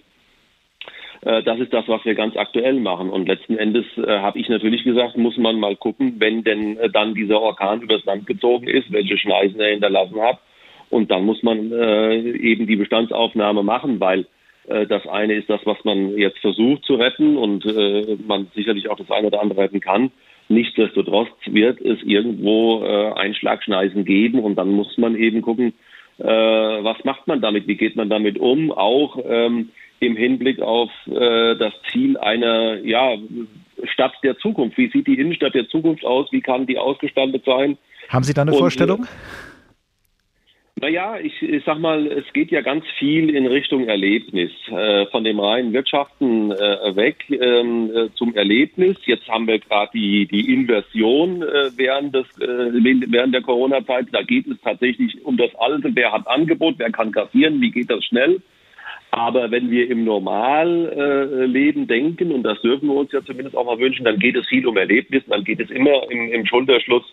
Das ist das, was wir ganz aktuell machen. Und letzten Endes äh, habe ich natürlich gesagt, muss man mal gucken, wenn denn äh, dann dieser Orkan übers Land gezogen ist, welche Schneisen er hinterlassen hat und dann muss man äh, eben die Bestandsaufnahme machen, weil äh, das eine ist das, was man jetzt versucht zu retten und äh, man sicherlich auch das eine oder andere retten kann. Nichtsdestotrotz wird es irgendwo äh, Einschlagschneisen geben und dann muss man eben gucken, äh, was macht man damit, wie geht man damit um, auch ähm, im Hinblick auf äh, das Ziel einer ja, Stadt der Zukunft. Wie sieht die Innenstadt der Zukunft aus? Wie kann die ausgestattet sein? Haben Sie da eine und, Vorstellung? Naja, ich, ich sag mal, es geht ja ganz viel in Richtung Erlebnis. Äh, von dem reinen Wirtschaften äh, weg ähm, äh, zum Erlebnis. Jetzt haben wir gerade die, die Inversion äh, während, des, äh, während der Corona-Zeit. Da geht es tatsächlich um das Alte. Wer hat Angebot, wer kann kassieren, wie geht das schnell? Aber wenn wir im Normalleben äh, denken, und das dürfen wir uns ja zumindest auch mal wünschen, dann geht es viel um Erlebnis, dann geht es immer im, im Schulterschluss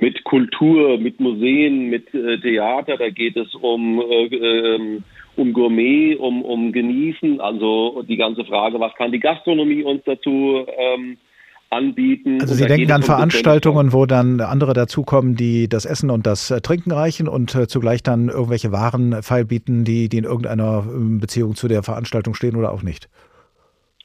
mit Kultur, mit Museen, mit äh, Theater, da geht es um, äh, ähm, um Gourmet, um, um Genießen, also die ganze Frage, was kann die Gastronomie uns dazu ähm, anbieten. Also Sie denken an Veranstaltungen, wo dann andere dazukommen, die das Essen und das äh, Trinken reichen und äh, zugleich dann irgendwelche Waren feilbieten, die, die in irgendeiner ähm, Beziehung zu der Veranstaltung stehen oder auch nicht?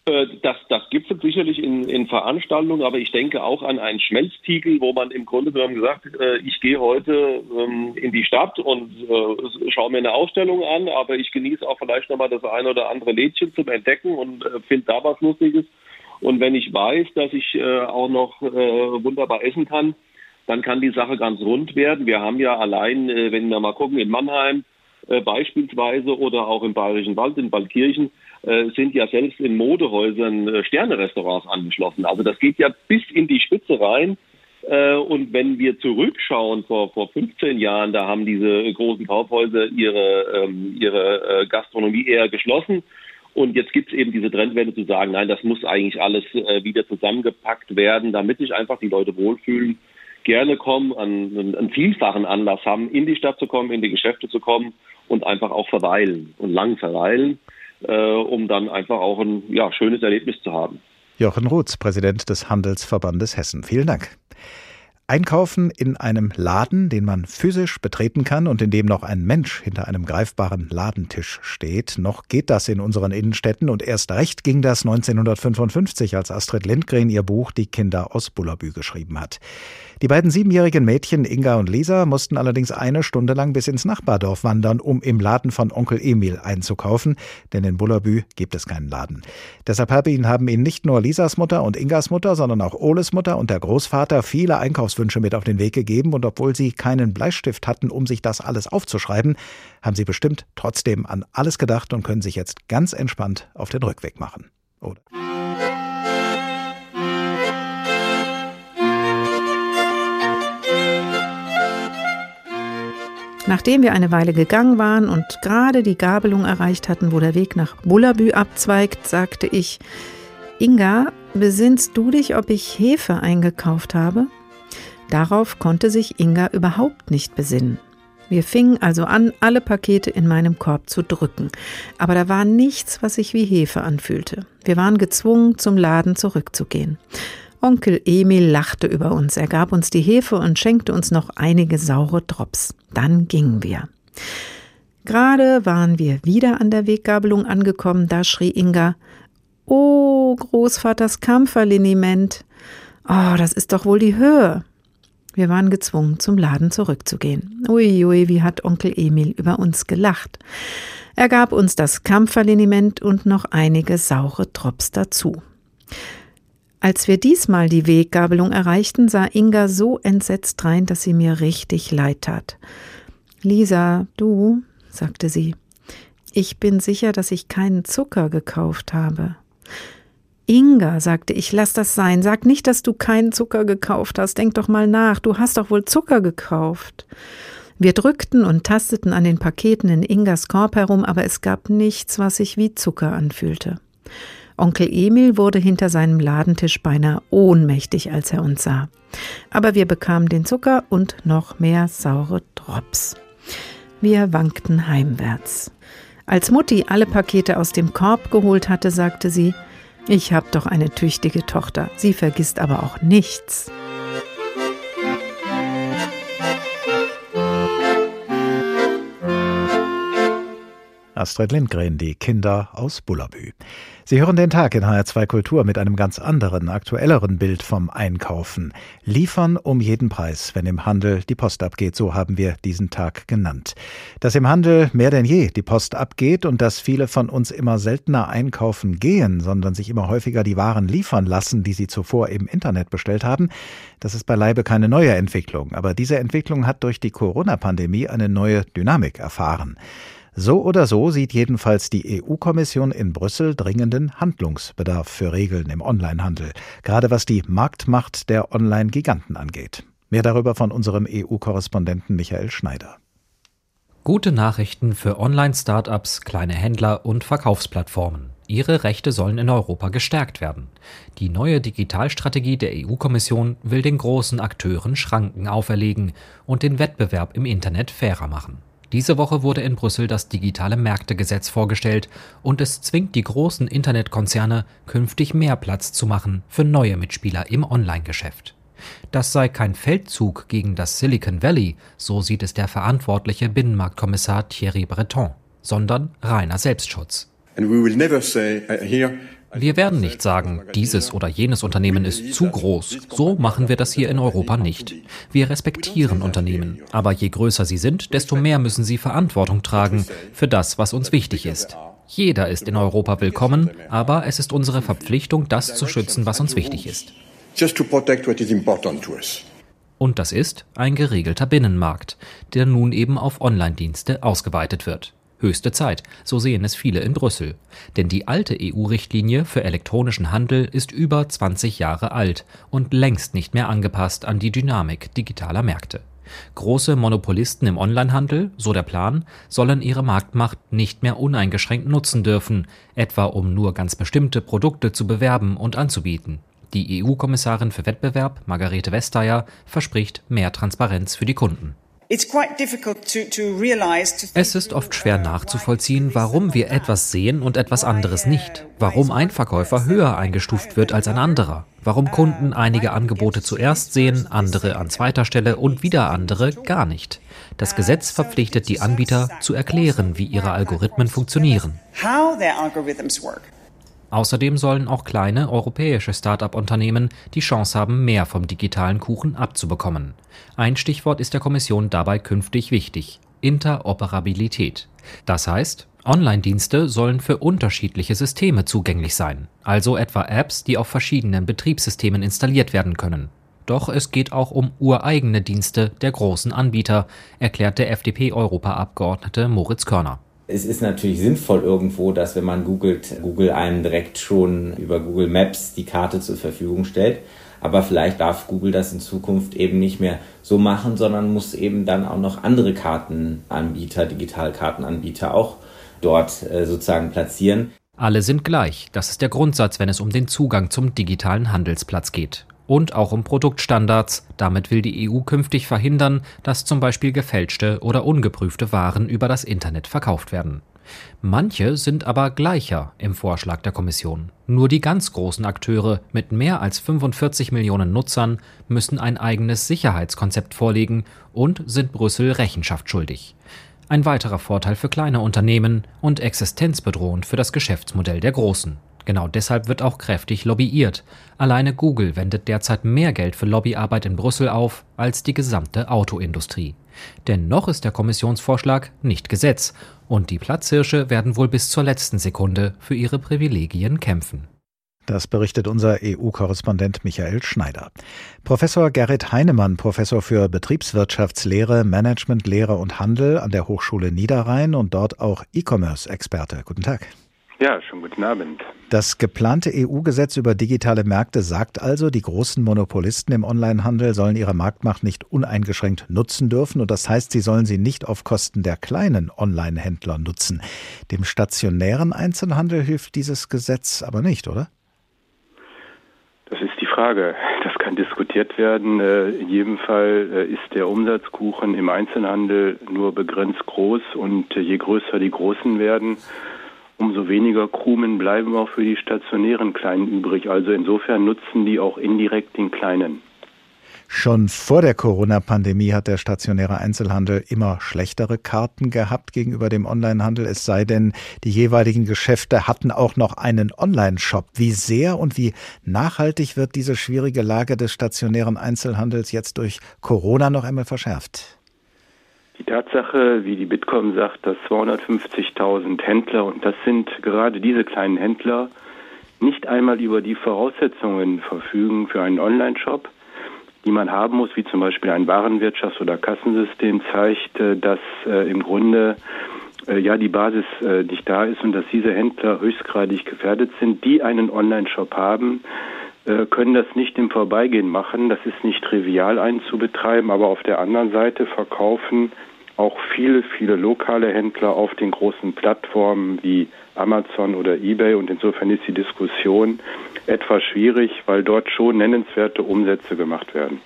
Äh, das, das es sicherlich in, in, Veranstaltungen, aber ich denke auch an einen Schmelztiegel, wo man im Grunde genommen gesagt, äh, ich gehe heute ähm, in die Stadt und äh, schaue mir eine Ausstellung an, aber ich genieße auch vielleicht nochmal das eine oder andere Lädchen zum Entdecken und äh, finde da was Lustiges. Und wenn ich weiß, dass ich äh, auch noch äh, wunderbar essen kann, dann kann die Sache ganz rund werden. Wir haben ja allein, wenn wir mal gucken, in Mannheim beispielsweise oder auch im Bayerischen Wald, in Waldkirchen, äh, sind ja selbst in Modehäusern äh, Sternerestaurants angeschlossen. Also das geht ja bis in die Spitze rein. Äh, und wenn wir zurückschauen vor, vor 15 Jahren, da haben diese großen Kaufhäuser ihre, ähm, ihre Gastronomie eher geschlossen. Und jetzt gibt es eben diese Trendwende zu sagen, nein, das muss eigentlich alles wieder zusammengepackt werden, damit sich einfach die Leute wohlfühlen, gerne kommen, an einen vielfachen Anlass haben, in die Stadt zu kommen, in die Geschäfte zu kommen und einfach auch verweilen und lang verweilen äh, um dann einfach auch ein ja, schönes Erlebnis zu haben. Jochen Rutz, Präsident des Handelsverbandes Hessen. Vielen Dank. Einkaufen in einem Laden, den man physisch betreten kann und in dem noch ein Mensch hinter einem greifbaren Ladentisch steht. Noch geht das in unseren Innenstädten und erst recht ging das 1955, als Astrid Lindgren ihr Buch Die Kinder aus Bullabü geschrieben hat. Die beiden siebenjährigen Mädchen Inga und Lisa mussten allerdings eine Stunde lang bis ins Nachbardorf wandern, um im Laden von Onkel Emil einzukaufen, denn in Bullabü gibt es keinen Laden. Deshalb haben ihnen nicht nur Lisas Mutter und Ingas Mutter, sondern auch Oles Mutter und der Großvater viele Einkaufswünsche mit auf den Weg gegeben und obwohl sie keinen Bleistift hatten, um sich das alles aufzuschreiben, haben sie bestimmt trotzdem an alles gedacht und können sich jetzt ganz entspannt auf den Rückweg machen. Oder? Nachdem wir eine Weile gegangen waren und gerade die Gabelung erreicht hatten, wo der Weg nach Bullabü abzweigt, sagte ich, Inga, besinnst du dich, ob ich Hefe eingekauft habe? Darauf konnte sich Inga überhaupt nicht besinnen. Wir fingen also an, alle Pakete in meinem Korb zu drücken. Aber da war nichts, was sich wie Hefe anfühlte. Wir waren gezwungen, zum Laden zurückzugehen. Onkel Emil lachte über uns. Er gab uns die Hefe und schenkte uns noch einige saure Drops. Dann gingen wir. Gerade waren wir wieder an der Weggabelung angekommen, da schrie Inga, Oh, Großvaters Kampferliniment. Oh, das ist doch wohl die Höhe. Wir waren gezwungen, zum Laden zurückzugehen. Uiui, ui, wie hat Onkel Emil über uns gelacht. Er gab uns das Kampferliniment und noch einige saure Drops dazu. Als wir diesmal die Weggabelung erreichten, sah Inga so entsetzt rein, dass sie mir richtig leid tat. Lisa, du, sagte sie, ich bin sicher, dass ich keinen Zucker gekauft habe. Inga, sagte ich, lass das sein. Sag nicht, dass du keinen Zucker gekauft hast. Denk doch mal nach. Du hast doch wohl Zucker gekauft. Wir drückten und tasteten an den Paketen in Ingas Korb herum, aber es gab nichts, was sich wie Zucker anfühlte. Onkel Emil wurde hinter seinem Ladentisch beinahe ohnmächtig, als er uns sah. Aber wir bekamen den Zucker und noch mehr saure Drops. Wir wankten heimwärts. Als Mutti alle Pakete aus dem Korb geholt hatte, sagte sie, ich hab doch eine tüchtige Tochter, sie vergisst aber auch nichts. Astrid Lindgren, die Kinder aus Bullabü. Sie hören den Tag in HR2 Kultur mit einem ganz anderen, aktuelleren Bild vom Einkaufen. Liefern um jeden Preis, wenn im Handel die Post abgeht, so haben wir diesen Tag genannt. Dass im Handel mehr denn je die Post abgeht und dass viele von uns immer seltener einkaufen gehen, sondern sich immer häufiger die Waren liefern lassen, die sie zuvor im Internet bestellt haben, das ist beileibe keine neue Entwicklung. Aber diese Entwicklung hat durch die Corona-Pandemie eine neue Dynamik erfahren. So oder so sieht jedenfalls die EU-Kommission in Brüssel dringenden Handlungsbedarf für Regeln im Onlinehandel, gerade was die Marktmacht der Online-Giganten angeht. Mehr darüber von unserem EU-Korrespondenten Michael Schneider. Gute Nachrichten für Online-Startups, kleine Händler und Verkaufsplattformen. Ihre Rechte sollen in Europa gestärkt werden. Die neue Digitalstrategie der EU-Kommission will den großen Akteuren Schranken auferlegen und den Wettbewerb im Internet fairer machen. Diese Woche wurde in Brüssel das digitale Märktegesetz vorgestellt und es zwingt die großen Internetkonzerne, künftig mehr Platz zu machen für neue Mitspieler im Online-Geschäft. Das sei kein Feldzug gegen das Silicon Valley, so sieht es der verantwortliche Binnenmarktkommissar Thierry Breton, sondern reiner Selbstschutz. And we will never say, uh, here, wir werden nicht sagen, dieses oder jenes Unternehmen ist zu groß. So machen wir das hier in Europa nicht. Wir respektieren Unternehmen, aber je größer sie sind, desto mehr müssen sie Verantwortung tragen für das, was uns wichtig ist. Jeder ist in Europa willkommen, aber es ist unsere Verpflichtung, das zu schützen, was uns wichtig ist. Und das ist ein geregelter Binnenmarkt, der nun eben auf Online-Dienste ausgeweitet wird. Höchste Zeit, so sehen es viele in Brüssel. Denn die alte EU-Richtlinie für elektronischen Handel ist über 20 Jahre alt und längst nicht mehr angepasst an die Dynamik digitaler Märkte. Große Monopolisten im Onlinehandel, so der Plan, sollen ihre Marktmacht nicht mehr uneingeschränkt nutzen dürfen, etwa um nur ganz bestimmte Produkte zu bewerben und anzubieten. Die EU-Kommissarin für Wettbewerb, Margarete Vestager, verspricht mehr Transparenz für die Kunden. Es ist oft schwer nachzuvollziehen, warum wir etwas sehen und etwas anderes nicht. Warum ein Verkäufer höher eingestuft wird als ein anderer. Warum Kunden einige Angebote zuerst sehen, andere an zweiter Stelle und wieder andere gar nicht. Das Gesetz verpflichtet die Anbieter zu erklären, wie ihre Algorithmen funktionieren. Außerdem sollen auch kleine europäische Start-up-Unternehmen die Chance haben, mehr vom digitalen Kuchen abzubekommen. Ein Stichwort ist der Kommission dabei künftig wichtig Interoperabilität. Das heißt, Online-Dienste sollen für unterschiedliche Systeme zugänglich sein, also etwa Apps, die auf verschiedenen Betriebssystemen installiert werden können. Doch es geht auch um ureigene Dienste der großen Anbieter, erklärt der FDP-Europaabgeordnete Moritz Körner es ist natürlich sinnvoll irgendwo, dass wenn man googelt, Google einem direkt schon über Google Maps die Karte zur Verfügung stellt. Aber vielleicht darf Google das in Zukunft eben nicht mehr so machen, sondern muss eben dann auch noch andere Kartenanbieter, Digitalkartenanbieter auch dort äh, sozusagen platzieren. Alle sind gleich. Das ist der Grundsatz, wenn es um den Zugang zum digitalen Handelsplatz geht und auch um Produktstandards. Damit will die EU künftig verhindern, dass zum Beispiel gefälschte oder ungeprüfte Waren über das Internet verkauft werden. Manche sind aber gleicher im Vorschlag der Kommission. Nur die ganz großen Akteure mit mehr als 45 Millionen Nutzern müssen ein eigenes Sicherheitskonzept vorlegen und sind Brüssel Rechenschaft schuldig. Ein weiterer Vorteil für kleine Unternehmen und existenzbedrohend für das Geschäftsmodell der Großen. Genau deshalb wird auch kräftig lobbyiert. Alleine Google wendet derzeit mehr Geld für Lobbyarbeit in Brüssel auf als die gesamte Autoindustrie. Denn noch ist der Kommissionsvorschlag nicht Gesetz und die Platzhirsche werden wohl bis zur letzten Sekunde für ihre Privilegien kämpfen. Das berichtet unser EU-Korrespondent Michael Schneider. Professor Gerrit Heinemann, Professor für Betriebswirtschaftslehre, Managementlehre und Handel an der Hochschule Niederrhein und dort auch E-Commerce-Experte. Guten Tag. Ja, schönen guten Abend. Das geplante EU-Gesetz über digitale Märkte sagt also, die großen Monopolisten im Onlinehandel sollen ihre Marktmacht nicht uneingeschränkt nutzen dürfen und das heißt, sie sollen sie nicht auf Kosten der kleinen Online-Händler nutzen. Dem stationären Einzelhandel hilft dieses Gesetz aber nicht, oder? Das ist die Frage. Das kann diskutiert werden. Äh, in jedem Fall äh, ist der Umsatzkuchen im Einzelhandel nur begrenzt groß und je größer die Großen werden, umso weniger Krumen bleiben auch für die stationären Kleinen übrig. Also insofern nutzen die auch indirekt den Kleinen. Schon vor der Corona-Pandemie hat der stationäre Einzelhandel immer schlechtere Karten gehabt gegenüber dem Onlinehandel, es sei denn, die jeweiligen Geschäfte hatten auch noch einen Online-Shop. Wie sehr und wie nachhaltig wird diese schwierige Lage des stationären Einzelhandels jetzt durch Corona noch einmal verschärft? Die Tatsache, wie die Bitkom sagt, dass 250.000 Händler, und das sind gerade diese kleinen Händler, nicht einmal über die Voraussetzungen verfügen für einen Online-Shop, die man haben muss, wie zum Beispiel ein Warenwirtschafts- oder Kassensystem, zeigt, äh, dass äh, im Grunde äh, ja die Basis äh, nicht da ist und dass diese Händler höchstgradig gefährdet sind, die einen Online-Shop haben, können das nicht im Vorbeigehen machen. Das ist nicht trivial einzubetreiben, aber auf der anderen Seite verkaufen auch viele, viele lokale Händler auf den großen Plattformen wie Amazon oder eBay und insofern ist die Diskussion etwas schwierig, weil dort schon nennenswerte Umsätze gemacht werden.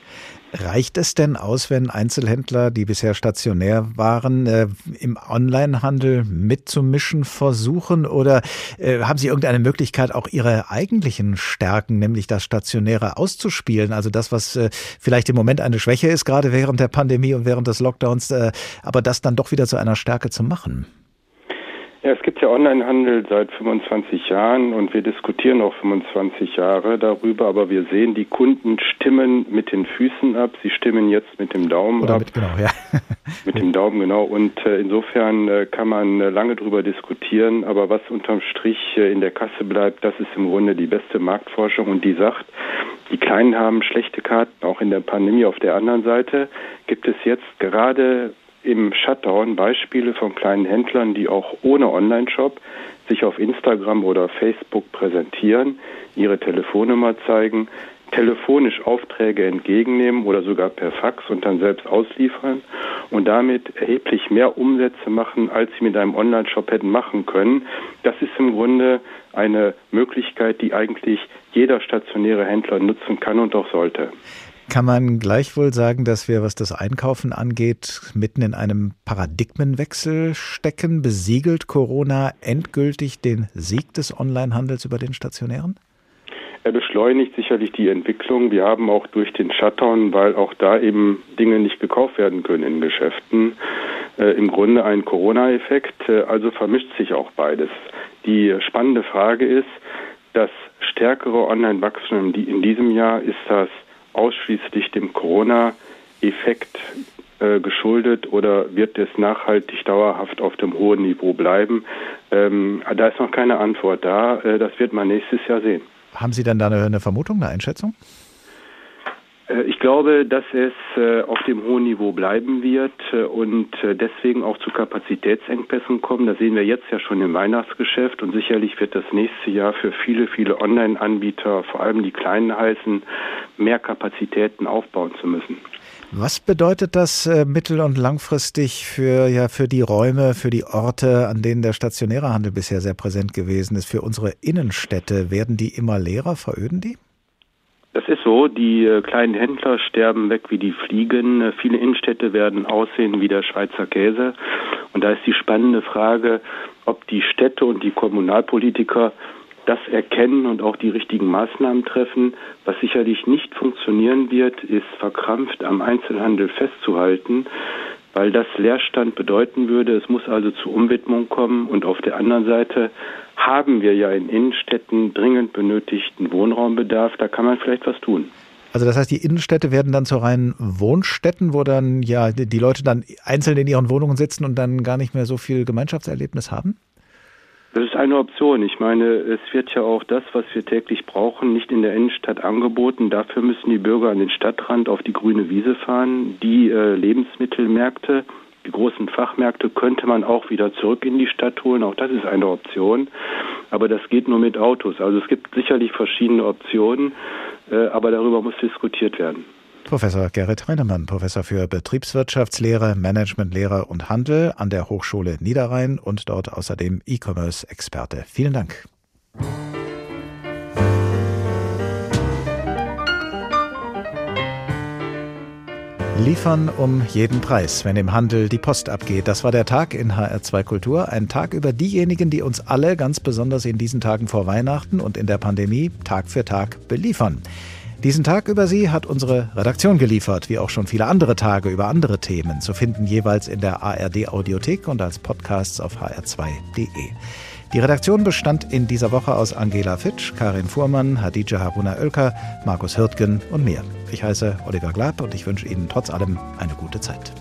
Reicht es denn aus, wenn Einzelhändler, die bisher stationär waren, äh, im Onlinehandel mitzumischen versuchen? Oder äh, haben Sie irgendeine Möglichkeit, auch Ihre eigentlichen Stärken, nämlich das Stationäre, auszuspielen? Also das, was äh, vielleicht im Moment eine Schwäche ist, gerade während der Pandemie und während des Lockdowns, äh, aber das dann doch wieder zu einer Stärke zu machen? Ja, es gibt ja Onlinehandel seit 25 Jahren und wir diskutieren auch 25 Jahre darüber, aber wir sehen, die Kunden stimmen mit den Füßen ab, sie stimmen jetzt mit dem Daumen Oder ab. Mit, genau, ja. mit dem Daumen, genau. Und äh, insofern äh, kann man äh, lange darüber diskutieren, aber was unterm Strich äh, in der Kasse bleibt, das ist im Grunde die beste Marktforschung und die sagt, die Kleinen haben schlechte Karten, auch in der Pandemie. Auf der anderen Seite gibt es jetzt gerade im Shutdown Beispiele von kleinen Händlern, die auch ohne Online-Shop sich auf Instagram oder Facebook präsentieren, ihre Telefonnummer zeigen, telefonisch Aufträge entgegennehmen oder sogar per Fax und dann selbst ausliefern und damit erheblich mehr Umsätze machen, als sie mit einem Online-Shop hätten machen können. Das ist im Grunde eine Möglichkeit, die eigentlich jeder stationäre Händler nutzen kann und auch sollte. Kann man gleichwohl sagen, dass wir, was das Einkaufen angeht, mitten in einem Paradigmenwechsel stecken? Besiegelt Corona endgültig den Sieg des Onlinehandels über den stationären? Er beschleunigt sicherlich die Entwicklung. Wir haben auch durch den Shutdown, weil auch da eben Dinge nicht gekauft werden können in Geschäften, äh, im Grunde einen Corona-Effekt. Äh, also vermischt sich auch beides. Die spannende Frage ist, das stärkere Online-Wachstum in diesem Jahr ist das ausschließlich dem Corona-Effekt äh, geschuldet oder wird es nachhaltig dauerhaft auf dem hohen Niveau bleiben? Ähm, da ist noch keine Antwort da. Äh, das wird man nächstes Jahr sehen. Haben Sie dann da eine Vermutung, eine Einschätzung? Äh, ich glaube, dass es äh, auf dem hohen Niveau bleiben wird äh, und deswegen auch zu Kapazitätsengpässen kommen. Das sehen wir jetzt ja schon im Weihnachtsgeschäft und sicherlich wird das nächste Jahr für viele, viele Online-Anbieter, vor allem die kleinen heißen, mehr Kapazitäten aufbauen zu müssen. Was bedeutet das mittel- und langfristig für, ja, für die Räume, für die Orte, an denen der stationäre Handel bisher sehr präsent gewesen ist, für unsere Innenstädte? Werden die immer leerer? Veröden die? Das ist so. Die äh, kleinen Händler sterben weg wie die Fliegen. Äh, viele Innenstädte werden aussehen wie der Schweizer Käse. Und da ist die spannende Frage, ob die Städte und die Kommunalpolitiker das erkennen und auch die richtigen Maßnahmen treffen. Was sicherlich nicht funktionieren wird, ist verkrampft am Einzelhandel festzuhalten, weil das Leerstand bedeuten würde. Es muss also zu Umwidmung kommen und auf der anderen Seite haben wir ja in Innenstädten dringend benötigten Wohnraumbedarf. Da kann man vielleicht was tun. Also das heißt, die Innenstädte werden dann zu reinen Wohnstätten, wo dann ja die Leute dann einzeln in ihren Wohnungen sitzen und dann gar nicht mehr so viel Gemeinschaftserlebnis haben? Das ist eine Option. Ich meine, es wird ja auch das, was wir täglich brauchen, nicht in der Innenstadt angeboten. Dafür müssen die Bürger an den Stadtrand auf die grüne Wiese fahren. Die äh, Lebensmittelmärkte, die großen Fachmärkte könnte man auch wieder zurück in die Stadt holen. Auch das ist eine Option. Aber das geht nur mit Autos. Also es gibt sicherlich verschiedene Optionen, äh, aber darüber muss diskutiert werden. Professor Gerrit Heinemann, Professor für Betriebswirtschaftslehre, Managementlehre und Handel an der Hochschule Niederrhein und dort außerdem E-Commerce-Experte. Vielen Dank. Liefern um jeden Preis, wenn im Handel die Post abgeht. Das war der Tag in HR2 Kultur. Ein Tag über diejenigen, die uns alle, ganz besonders in diesen Tagen vor Weihnachten und in der Pandemie, Tag für Tag beliefern. Diesen Tag über sie hat unsere Redaktion geliefert, wie auch schon viele andere Tage über andere Themen, zu finden jeweils in der ARD Audiothek und als Podcasts auf hr2.de. Die Redaktion bestand in dieser Woche aus Angela Fitsch, Karin Fuhrmann, Hadija Haruna Oelker, Markus Hirtgen und mir. Ich heiße Oliver Glab und ich wünsche Ihnen trotz allem eine gute Zeit.